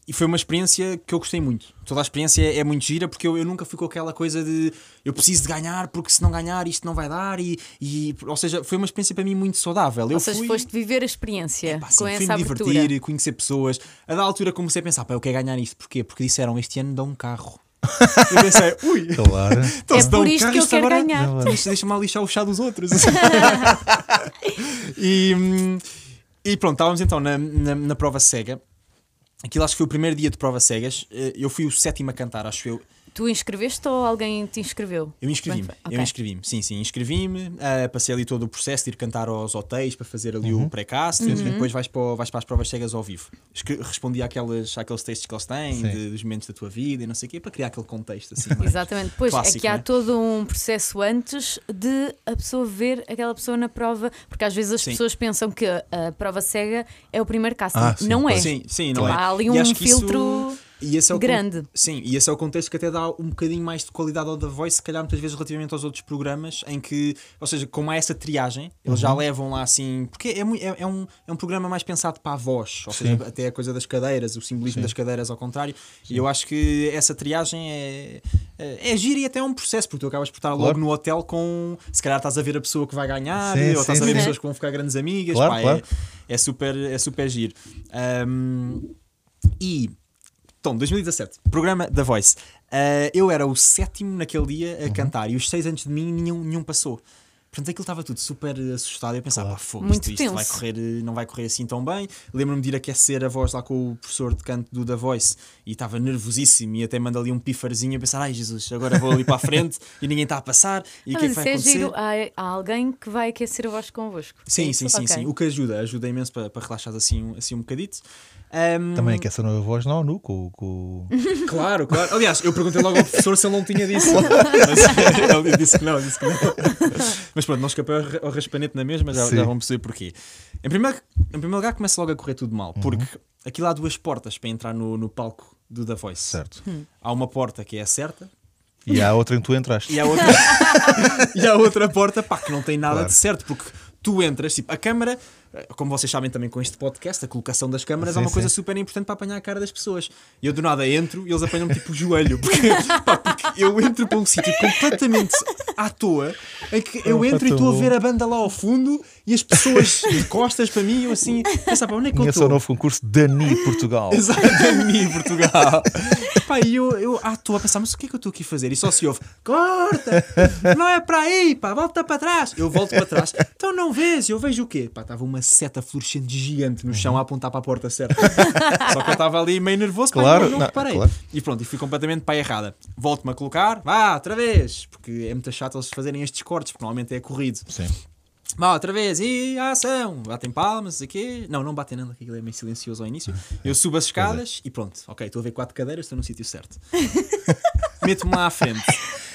e foi uma experiência que eu gostei muito. Toda a experiência é muito gira porque eu, eu nunca fui com aquela coisa de eu preciso de ganhar porque se não ganhar isto não vai dar. E, e- ou seja, foi uma experiência para mim muito saudável. eu Ou seja, fui, foste viver a experiência Pá, sim, com fui-me essa abertura. divertir, conhecer pessoas. A da altura comecei a pensar, pá, eu quero ganhar isto. Porquê? Porque disseram este ano dá um carro. eu pensei, ui, Claro. então É se por um isto carro, que eu quero agora- ganhar. Deixa- Deixa-me lixar o chá dos outros. e, hum, e pronto, estávamos então na, na, na prova cega. Aquilo acho que foi o primeiro dia de prova cegas. Eh, Eu fui o sétimo a cantar, acho eu. Tu inscreveste ou alguém te inscreveu? Eu inscrevi-me, Bem, ok. eu inscrevi-me, sim, sim, inscrevi-me, ah, passei ali todo o processo de ir cantar aos hotéis para fazer ali o pré-cast Uhum. e depois vais para, vais para as provas cegas ao vivo. Escre- respondi àquelas, àqueles textos que eles têm, de- dos momentos da tua vida e não sei o quê, para criar aquele contexto assim. mais- Exatamente. Pois é Clássico, que há é? todo um processo antes de a pessoa ver aquela pessoa na prova, porque às vezes as Sim. pessoas pensam que a, prova cega é o primeiro casting. Ah, sim, não é. Sim, sim, não é. Há ali um que isso- filtro e esse é o con- grande. Sim, e esse é o contexto que até dá um bocadinho mais de qualidade ao The Voice, se calhar muitas vezes relativamente aos outros programas, em que, ou seja, como há essa triagem, eles já levam lá assim. Porque é, é, é um, é um programa mais pensado para a voz, ou seja, Sim. até a coisa das cadeiras, o simbolismo Sim. das cadeiras ao contrário. E eu acho que essa triagem é, é, é gira e até é um processo, porque tu acabas por estar logo Claro. no hotel com. Se calhar estás a ver a pessoa que vai ganhar, Sim, ou estás sim, a ver sim. pessoas que vão ficar grandes amigas. Claro, pá, é- claro. É, super, é super giro. Ahm, e então, 2017, programa da Voice. Ah, eu era o sétimo naquele dia Uhum. a cantar e os seis antes de mim nenhum, nenhum passou. Portanto, aquilo estava tudo super assustado. Eu pensava, Claro. pá, fogo, isto, isto vai correr, não vai correr assim tão bem. Lembro-me de ir aquecer a voz lá com o professor de canto do The Voice e estava nervosíssimo e até manda ali um pifarzinho a pensar, ai Jesus, agora vou ali para a frente e ninguém está a passar e o Ah, que é mas que vai é acontecer? giro. Há, há alguém que vai aquecer a voz convosco. É Sim, isso? sim, sim, Ok. sim. O que ajuda, ajuda imenso para, para relaxar assim, um- assim um bocadito. Ahm, Também é que essa nova voz não, nu, com, com... Claro, claro. Aliás, eu perguntei logo ao professor se ele não tinha disso. Mas ele disse que não, disse que não. Mas pronto, não escapei ao ra- ao raspanete na mesma, já, já vão perceber porquê. Em primeiro, em primeiro lugar, começa logo a correr tudo mal, porque aquilo há duas portas para entrar no, no palco do The Voice. Certo. Há uma porta que é a certa E há outra em que tu entraste. e há outra, e há outra porta pá, que não tem nada Claro. de certo, porque tu entras, tipo, a câmara, como vocês sabem também com este podcast, a colocação das câmaras Sim, é uma coisa sim. super importante para apanhar a cara das pessoas. E eu do nada entro e eles apanham-me tipo o joelho, porque, pá, porque eu entro para um sítio completamente à toa, em que eu Opa, entro e tão estou a ver a banda lá ao fundo e as pessoas de costas para mim, eu assim, pensar, pá, onde é que eu Conheço o estou? novo concurso Dani Portugal. Exato, mim, Portugal. Pá, e eu, eu à toa a pensar, mas o que é que eu estou aqui a fazer? E só se ouve, corta, não é para aí, pá, volta para trás. Eu volto para trás, então não vês, eu vejo o quê? Pá, estava uma seta fluorescente gigante no chão a apontar para a porta certa. Só que eu estava ali meio nervoso, Claro, não, não não, reparei. claro. E pronto, e fui completamente para a errada. Volto-me a colocar, vá, outra vez, porque é muito chato eles fazerem estes cortes, porque normalmente é corrido. Sim. Vá outra vez, e ação, batem palmas, aqui. Não, não batem nada, aquilo é meio silencioso ao início. Eu subo as escadas e pronto, ok, estou a ver quatro cadeiras, estou no sítio certo. Meto-me lá à frente.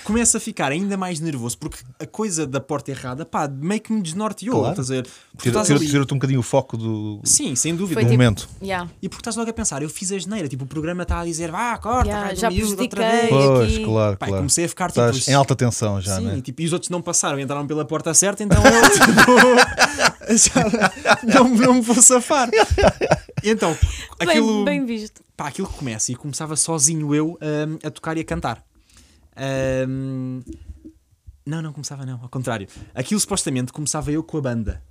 Começo a ficar ainda mais nervoso porque a coisa da porta errada, pá, meio que me desnorteou. Claro. Estás a ver? Tira- Tira-te um bocadinho o foco do, Sim, sem dúvida. Foi do tipo- momento. Yeah. E porque estás logo a pensar, eu fiz a geneira, tipo, o programa está a dizer, vá, corta, Yeah, já miúdo outra vez. Pois, aqui- claro, Pá, claro. comecei a ficar tipo. Estás em alta tensão já, Sim, né? tipo, e os outros não passaram, entraram pela porta certa, então eu tipo, não, não me vou safar. E então, aquilo, Bem, bem visto. pá, aquilo que começa e começava sozinho eu hum, a tocar e a cantar. Hum, não, não começava não, ao contrário. Aquilo supostamente começava eu com a banda,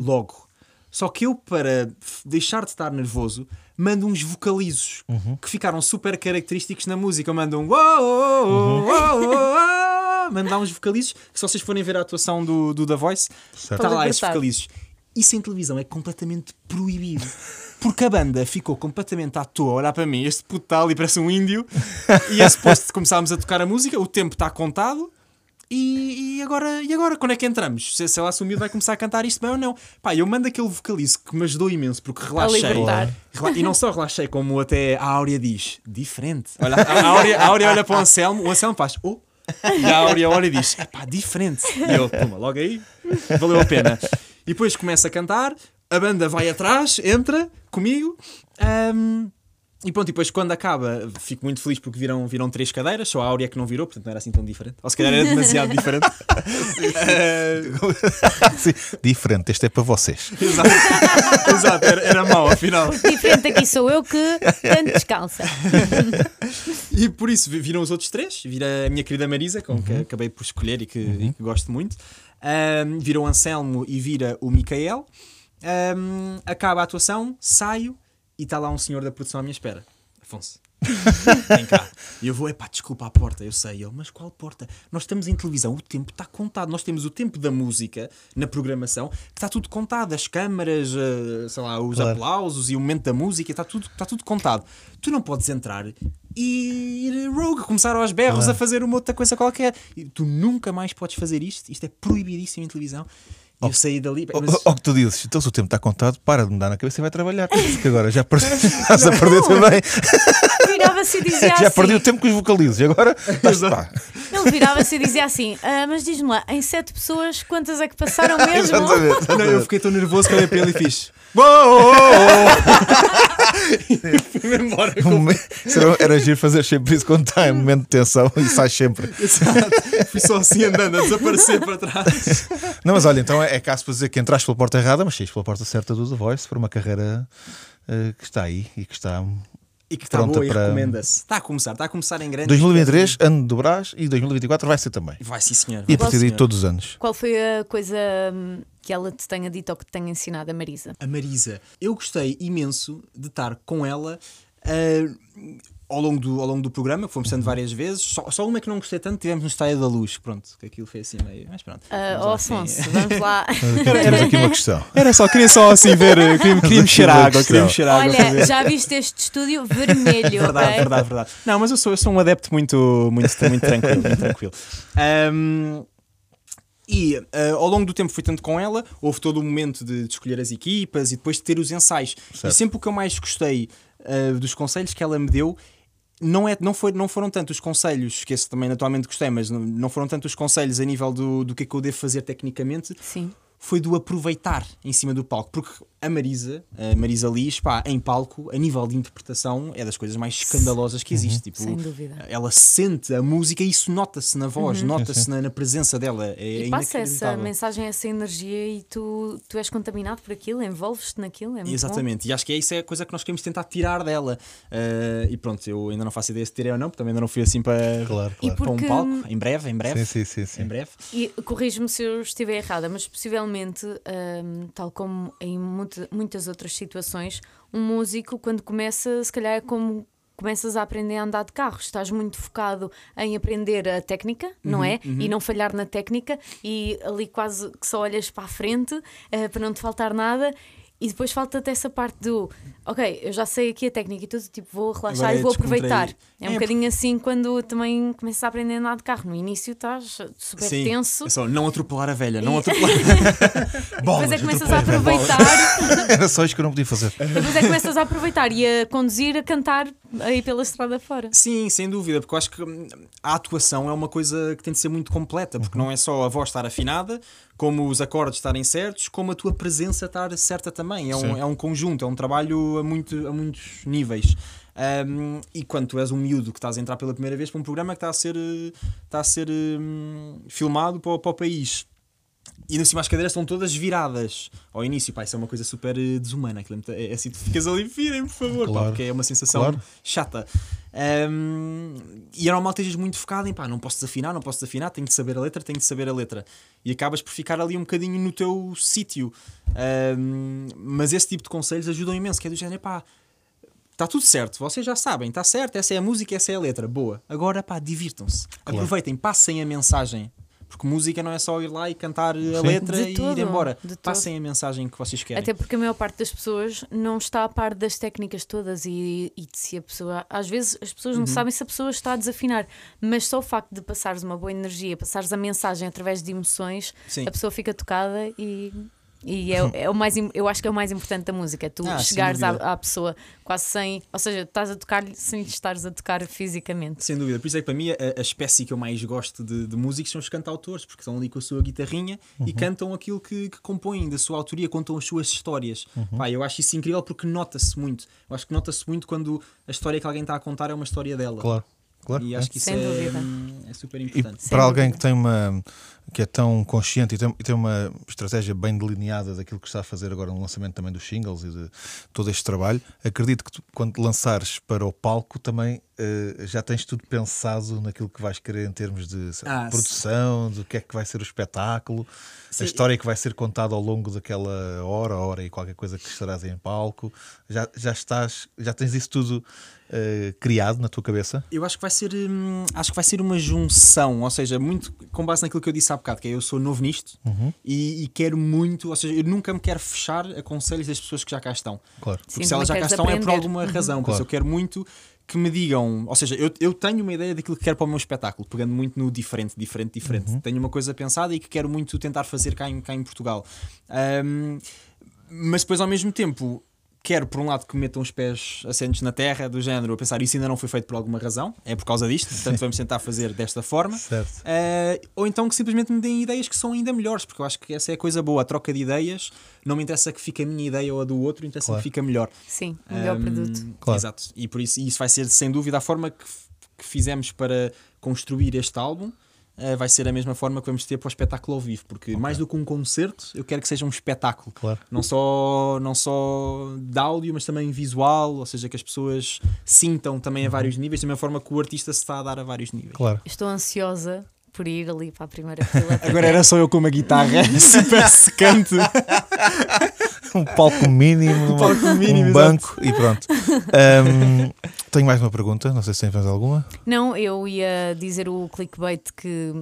logo. Só que eu, para deixar de estar nervoso, mando uns vocalizos que ficaram super característicos na música. Eu mando um uou, mando lá uns vocalizos que, se vocês forem ver a atuação do, do The Voice, está lá esses vocalizos. Isso em televisão é completamente proibido. Porque a banda ficou completamente à toa a olhar para mim. Este puto está ali, parece um índio. E esse posto começámos a tocar a música, o tempo está contado. E, e agora, e agora, quando é que entramos? Se, se ela assumir, vai começar a cantar isto bem ou não? Pá, eu mando aquele vocalizo que me ajudou imenso, porque relaxei. Rela- E não só relaxei, como até a Áurea diz: diferente. Olha, a, a, Áurea, a Áurea olha para o Anselmo, o Anselmo faz: oh. E a Áurea olha e diz: pá, diferente. E eu, puma, logo aí, valeu a pena. E depois começa a cantar, a banda vai atrás, entra comigo. ahm, e pronto, e depois quando acaba, fico muito feliz porque viram, viram três cadeiras, só a Áurea que não virou, portanto não era assim tão diferente. Ou se calhar era demasiado diferente. Ah, Sim, Diferente, este é para vocês. exato, exato era, era mau afinal. Diferente aqui sou eu que tanto descalça. E por isso vi- viram os outros três, vira a minha querida Marisa, com que acabei por escolher e que, e que gosto muito. Ahm, vira o Anselmo e vira o Micael. Ahm, acaba a atuação, saio e está lá um senhor da produção à minha espera. Afonso. Vem cá. E eu vou, epá, desculpa a porta, eu sei. Ele, mas qual porta? Nós estamos em televisão, o tempo está contado. Nós temos o tempo da música na programação, que está tudo contado. As câmaras, eh, sei lá, os Claro. aplausos e o momento da música, está tudo, está tudo contado. Tu não podes entrar e ir rogue, começar aos berros a fazer uma outra coisa qualquer. E tu nunca mais podes fazer isto. Isto é proibidíssimo em televisão. E eu saí dali. Mas- ou que tu dizes, então se o tempo está contado, para de me dar na cabeça e vai trabalhar. Porque agora já perdi, estás a perder também. Virava-se e dizia Já assim. perdi o tempo com os vocalizos. E agora estás, pá, Ele virava-se e dizia assim: "Ah, Mas diz-me lá, em sete pessoas, quantas é que passaram mesmo? Não, eu fiquei tão nervoso que olhei para ele e fiz. Uou! e embora. Isso era, giro fazer sempre isso quando está em momento de tensão e sai sempre. Exato. Fui só assim andando a desaparecer para trás. Não, mas olha, então é, é caso para dizer que entraste pela porta errada, mas saíste pela porta certa do The Voice para uma carreira eh, que está aí e que está. E que está boa e para- recomenda-se. Está a começar, está a começar em grande. 2023, ano do Brás, e 2024 vai ser também. Vai sim, senhor. E a Vai, partir daí todos os anos. Qual foi a coisa hum, que ela te tenha dito ou que te tenha ensinado a Marisa? A Marisa. Eu gostei imenso de estar com ela ah, ao, longo do, ao longo do programa, que fomos sendo várias vezes. Só, só uma que não gostei tanto, tivemos no Estádio da Luz. Pronto, que aquilo foi assim meio. Mas pronto. Vamos oh, lá, assim. Afonso, vamos lá. Temos aqui uma questão. Era só, queria só assim ver. eh, Queria, queria mexer água, queria mexer água. Olha, já viste este estúdio vermelho, Verdade, ok? verdade, verdade. Não, mas eu sou, eu sou um adepto muito, muito, muito tranquilo. Muito tranquilo. Ahm, e ah, ao longo do tempo fui tanto com ela, houve todo o momento de, de escolher as equipas e depois de ter os ensaios. Certo. E sempre o que eu mais gostei ah, dos conselhos que ela me deu. Não, é, não, foi, não foram tanto os conselhos, que esse também atualmente gostei, mas não, não foram tanto os conselhos a nível do, do que é que eu devo fazer tecnicamente, Sim. Foi do aproveitar em cima do palco. Porque a Marisa, a Marisa Liz, pá, em palco, a nível de interpretação, é das coisas mais escandalosas que existe. Tipo, Sem dúvida. Ela sente a música e isso nota-se na voz, nota-se na, na presença dela. É E passa essa mensagem, essa energia e tu, tu és contaminado por aquilo, envolves-te naquilo. É muito Exatamente, e acho que é isso é a coisa que nós queremos tentar tirar dela. Uh, e pronto, eu ainda não faço ideia se tirei ou não, porque também ainda não fui assim para, Claro, claro. para um palco. Em breve, em breve. Sim, sim, sim, sim. Em breve. E corrijo-me se eu estiver errada, mas possivelmente, hum, tal como em muita- muitas outras situações, um músico, quando começa, se calhar é como começas a aprender a andar de carro, estás muito focado em aprender a técnica, não é? E não falhar na técnica, e ali quase que só olhas para a frente eh, para não te faltar nada. E depois falta-te essa parte do ok, eu já sei aqui a técnica e tudo, tipo, vou relaxar Agora e é vou aproveitar. É um É, bocadinho assim quando também começas a aprender a andar de carro. No início estás super Sim, tenso. é só não atropelar a velha, não atropelar. Depois é que começas a aproveitar, Era só isto que eu não podia fazer. depois é que começas a aproveitar e a conduzir, a cantar aí pela estrada fora. Sim, sem dúvida, porque eu acho que hum, a atuação é uma coisa que tem de ser muito completa, porque não é só a voz estar afinada, como os acordes estarem certos, como a tua presença estar certa também. É um, Sim. é um conjunto, é um trabalho a, muito, a muitos níveis. Um, e quando tu és um miúdo que estás a entrar pela primeira vez para um programa que está a ser, está a ser hum, filmado para, o- para o país. E no cima as cadeiras estão todas viradas ao início, pá, isso é uma coisa super eh, desumana. aquilo É, é assim, tu ficas ali, virem, por favor, pá, Claro. porque é uma sensação Claro. chata. Um, e normal que estejas muito focado em pá, não posso desafinar, não posso desafinar, tenho de saber a letra, tenho de saber a letra. E acabas por ficar ali um bocadinho no teu sítio. Um, mas esse tipo de conselhos ajudam imenso, que é do género, pá, está tudo certo, vocês já sabem, está certo, essa é a música, essa é a letra, boa. Agora, pá, divirtam-se, Claro. aproveitem, passem a mensagem. Porque música não é só ir lá e cantar a Sim. letra De e todo, ir embora. todo. Passem a mensagem que vocês querem. Até porque a maior parte das pessoas não está a par das técnicas todas e, e de se a pessoa. Às vezes as pessoas Uhum. não sabem se a pessoa está a desafinar, mas só o facto de passares uma boa energia, passares a mensagem através de emoções, Sim. a pessoa fica tocada e. E é, é o mais, eu acho que é o mais importante da música, é tu Ah, chegares à, à pessoa quase sem. Ou seja, estás a tocar-lhe sem estares a tocar fisicamente. Sem dúvida, por isso é que para mim a, a espécie que eu mais gosto de, de músicos são os cantautores, porque estão ali com a sua guitarrinha e cantam aquilo que, que compõem da sua autoria, contam as suas histórias. Pá, eu acho isso incrível porque nota-se muito. Eu acho que nota-se muito quando a história que alguém está a contar é uma história dela. Claro, claro. E é. acho que isso Sem é, dúvida. é super E importante. Sem para alguém dúvida. que tem uma que é tão consciente e tem, e tem uma estratégia bem delineada daquilo que está a fazer agora no lançamento também dos singles e de todo este trabalho, acredito que tu, quando lançares para o palco também eh, já tens tudo pensado naquilo que vais querer em termos de sei Ah, produção, do que é que vai ser o espetáculo, Sim. a história que vai ser contada ao longo daquela hora, hora e qualquer coisa que estarás em palco. Já, já estás, já tens isso tudo eh, criado na tua cabeça? Eu acho que vai ser hum, acho que vai ser uma junção, ou seja, muito com base naquilo que eu disse há bocado, que é eu sou novo nisto Uhum. e, e quero muito, ou seja, eu nunca me quero fechar a conselhos das pessoas que já cá estão. Claro. Porque Sim, se elas já cá estão é por aprender. alguma Uhum. razão. Por isso Claro. eu quero muito que me digam. Ou seja, eu, eu tenho uma ideia daquilo que quero para o meu espetáculo, pegando muito no diferente, diferente, diferente. Uhum. Tenho uma coisa pensada e que quero muito tentar fazer cá em, cá em Portugal. Ahm, mas depois, ao mesmo tempo, quero, por um lado, que me metam os pés assentos na terra, do género, a pensar isso ainda não foi feito por alguma razão, é por causa disto, portanto vamos tentar fazer desta forma. Certo. Uh, ou então que simplesmente me deem ideias que são ainda melhores, porque eu acho que essa é a coisa boa, a troca de ideias. Não me interessa que fique a minha ideia ou a do outro, interessa Claro. que fique a melhor. Sim, o melhor Um, produto. Claro. Exato. E por isso isso vai ser sem dúvida a forma que, que fizemos para construir este álbum. Uh, vai ser a mesma forma que vamos ter para o espetáculo ao vivo, porque mais do que um concerto, eu quero que seja um espetáculo. Claro. Não só, não só de áudio, mas também visual, ou seja, que as pessoas sintam também a vários níveis, da mesma forma que o artista se está a dar a vários níveis. Claro. Estou ansiosa por ir ali para a primeira fila. Agora era só eu com uma guitarra super secante. um palco mínimo, uma- palco mínimo, um banco e pronto. Ahm, tenho mais uma pergunta, não sei se tens mais alguma. Não, eu ia dizer o clickbait que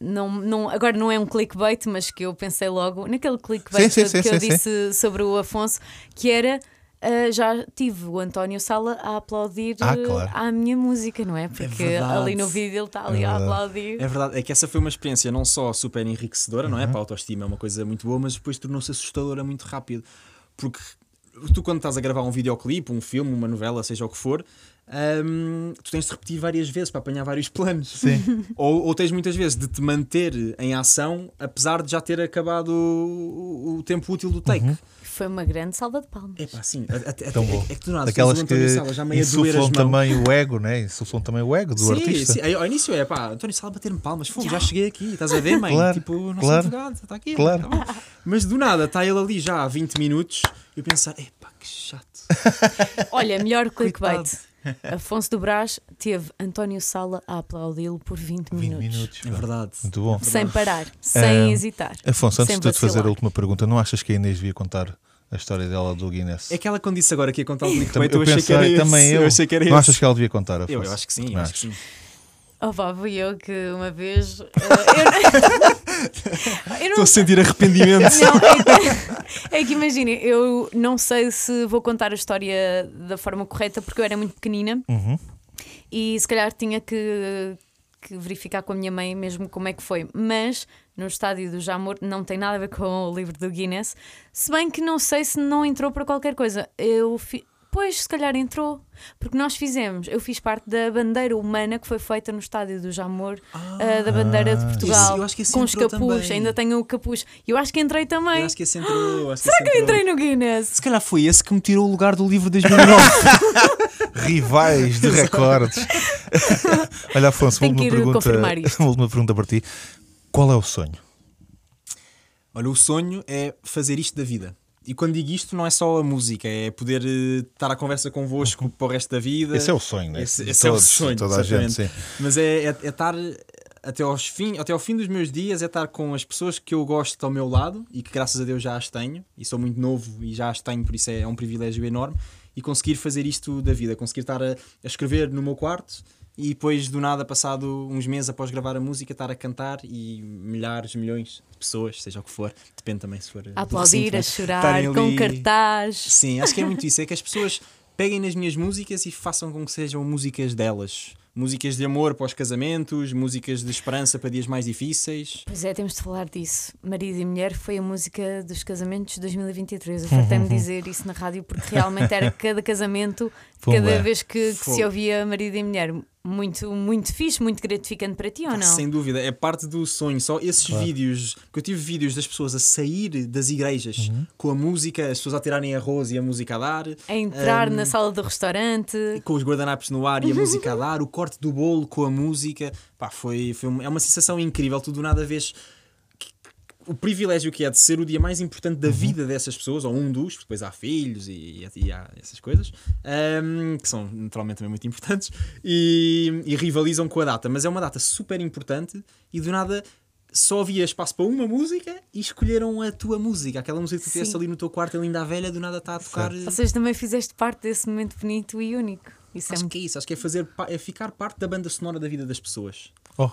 não, não, agora não é um clickbait, mas que eu pensei logo naquele clickbait Sim, sim, que sim, eu sim, disse sobre o Afonso, que era ah, já tive o António Sala a aplaudir Ah, ah, claro. à minha música, não é? Porque verdade. ali no vídeo ele está ali É a aplaudir. É verdade, é que essa foi uma experiência não só super enriquecedora, não é? Para a autoestima é uma coisa muito boa, mas depois tornou-se assustadora muito rápido. Porque tu, quando estás a gravar um videoclipe, um filme, uma novela, seja o que for, hum, tu tens de repetir várias vezes para apanhar vários planos. Sim. Ou, ou tens muitas vezes de te manter em ação, apesar de já ter acabado o, o tempo útil do take. Foi uma grande salva de palmas. É pá, sim. Até, Tão bom. é, que do nada, Daquelas que António Sala já meio a doer as insuflam também o ego, né? Insuflam também o ego do sim, artista. sim. Aí, Ao início é pá, António Sala bater-me palmas, fogo, já cheguei aqui, estás a ver, mãe? Claro, tipo, não claro, sou advogado, está aqui. claro. tá. Mas do nada, está ele ali já há 20 minutos e eu pensar, epá, que chato. Olha, melhor Coitado. Afonso do Brás teve António Sala a aplaudi-lo por 20 20 minutos. minutos. É verdade. Muito bom. Sem parar, sem Ah, hesitar. Afonso, antes de te fazer a última pergunta, não achas que a Inês devia contar a história dela do Guinness? É que ela quando disse agora que ia contar o Também- clickbait, eu, eu achei pensei, que era esse. também eu. eu achei que era não esse. achas que ela devia contar, Afonso? Eu, eu acho que sim, acho que sim. Oh, pá, fui eu que uma vez. eu Estou não a sentir arrependimento. Não, é que, é que imaginem, eu não sei se vou contar a história da forma correta porque eu era muito pequenina Uhum. e se calhar tinha que, que verificar com a minha mãe mesmo como é que foi. Mas no estádio do Jamor não tem nada a ver com o livro do Guinness, se bem que não sei se não entrou para qualquer coisa. Eu fi- Pois, se calhar entrou. Porque nós fizemos, eu fiz parte da bandeira humana que foi feita no estádio do Jamor, ah, da bandeira de Portugal, acho que esse com os capuz, também. ainda tenho o capuz. E eu acho que entrei também. Eu acho que esse entrou. Acho que Será esse que eu entrei no Guinness? Se calhar foi esse que me tirou o lugar do livro de 2009. Rivais de recordes. Olha, Afonso, uma que pergunta, uma última pergunta para ti. Qual é o sonho? Olha, o sonho é fazer isto da vida. E quando digo isto, não é só a música, é poder eh, estar à conversa convosco para o resto da vida. Esse é o sonho, né? Esse, esse é o todos, sonho, toda a gente, certamente. Mas é, é, é estar até, aos fim, até ao fim dos meus dias, é estar com as pessoas que eu gosto ao meu lado e que graças a Deus já as tenho. E sou muito novo e já as tenho, por isso é, é um privilégio enorme. E conseguir fazer isto da vida, conseguir estar a, a escrever no meu quarto e depois do nada, passado uns meses após gravar a música, estar a cantar e milhares, milhões de pessoas, seja o que for, depende também se for. A do aplaudir, recinto, a né? chorar, Estarem com ali- cartaz. Sim, acho que é muito isso. É que as pessoas peguem nas minhas músicas e façam com que sejam músicas delas. Músicas de amor para os casamentos, músicas de esperança para dias mais difíceis. Pois é, temos de falar disso. Marido e Mulher foi a música dos casamentos de 2023. Eu fartei-me dizer isso na rádio porque realmente era cada casamento, Pumba. cada vez que, que se ouvia Marido e Mulher. Muito, muito fixe, muito gratificante para ti ou não? Sem dúvida, é parte do sonho. Só esses vídeos, que eu tive vídeos das pessoas a sair das igrejas com a música, as pessoas a tirarem arroz e a música a dar, A entrar Hum, na sala do restaurante. com os guardanapos no ar e a música a dar, o corte do bolo com a música. Pá, foi, foi uma, é uma sensação incrível. Tu do nada vês o privilégio que é de ser o dia mais importante da vida dessas pessoas, ou um dos, porque depois há filhos e, e há essas coisas, ahm, que são naturalmente também muito importantes, e, e rivalizam com a data. Mas é uma data super importante e do nada só havia espaço para uma música e escolheram a tua música, aquela música que tu tiveste ali no teu quarto, linda a velha, do nada está a tocar. Ou seja, também fizeste parte desse momento bonito e único. Isso é Acho muito que é isso, acho que é fazer é ficar parte da banda sonora da vida das pessoas. Oh,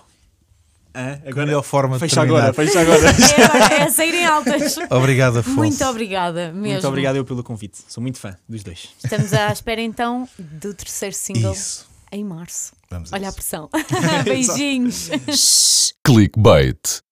Ah, a melhor forma de fecha terminar. agora, fecha agora. É, agora, é saírem altas. Obrigado, Afonso. Muito obrigada mesmo. Muito obrigado eu pelo convite. Sou muito fã dos dois. Estamos à espera então do terceiro single Isso. em março. Vamos a Olha a isso. pressão. Beijinhos. Clickbait.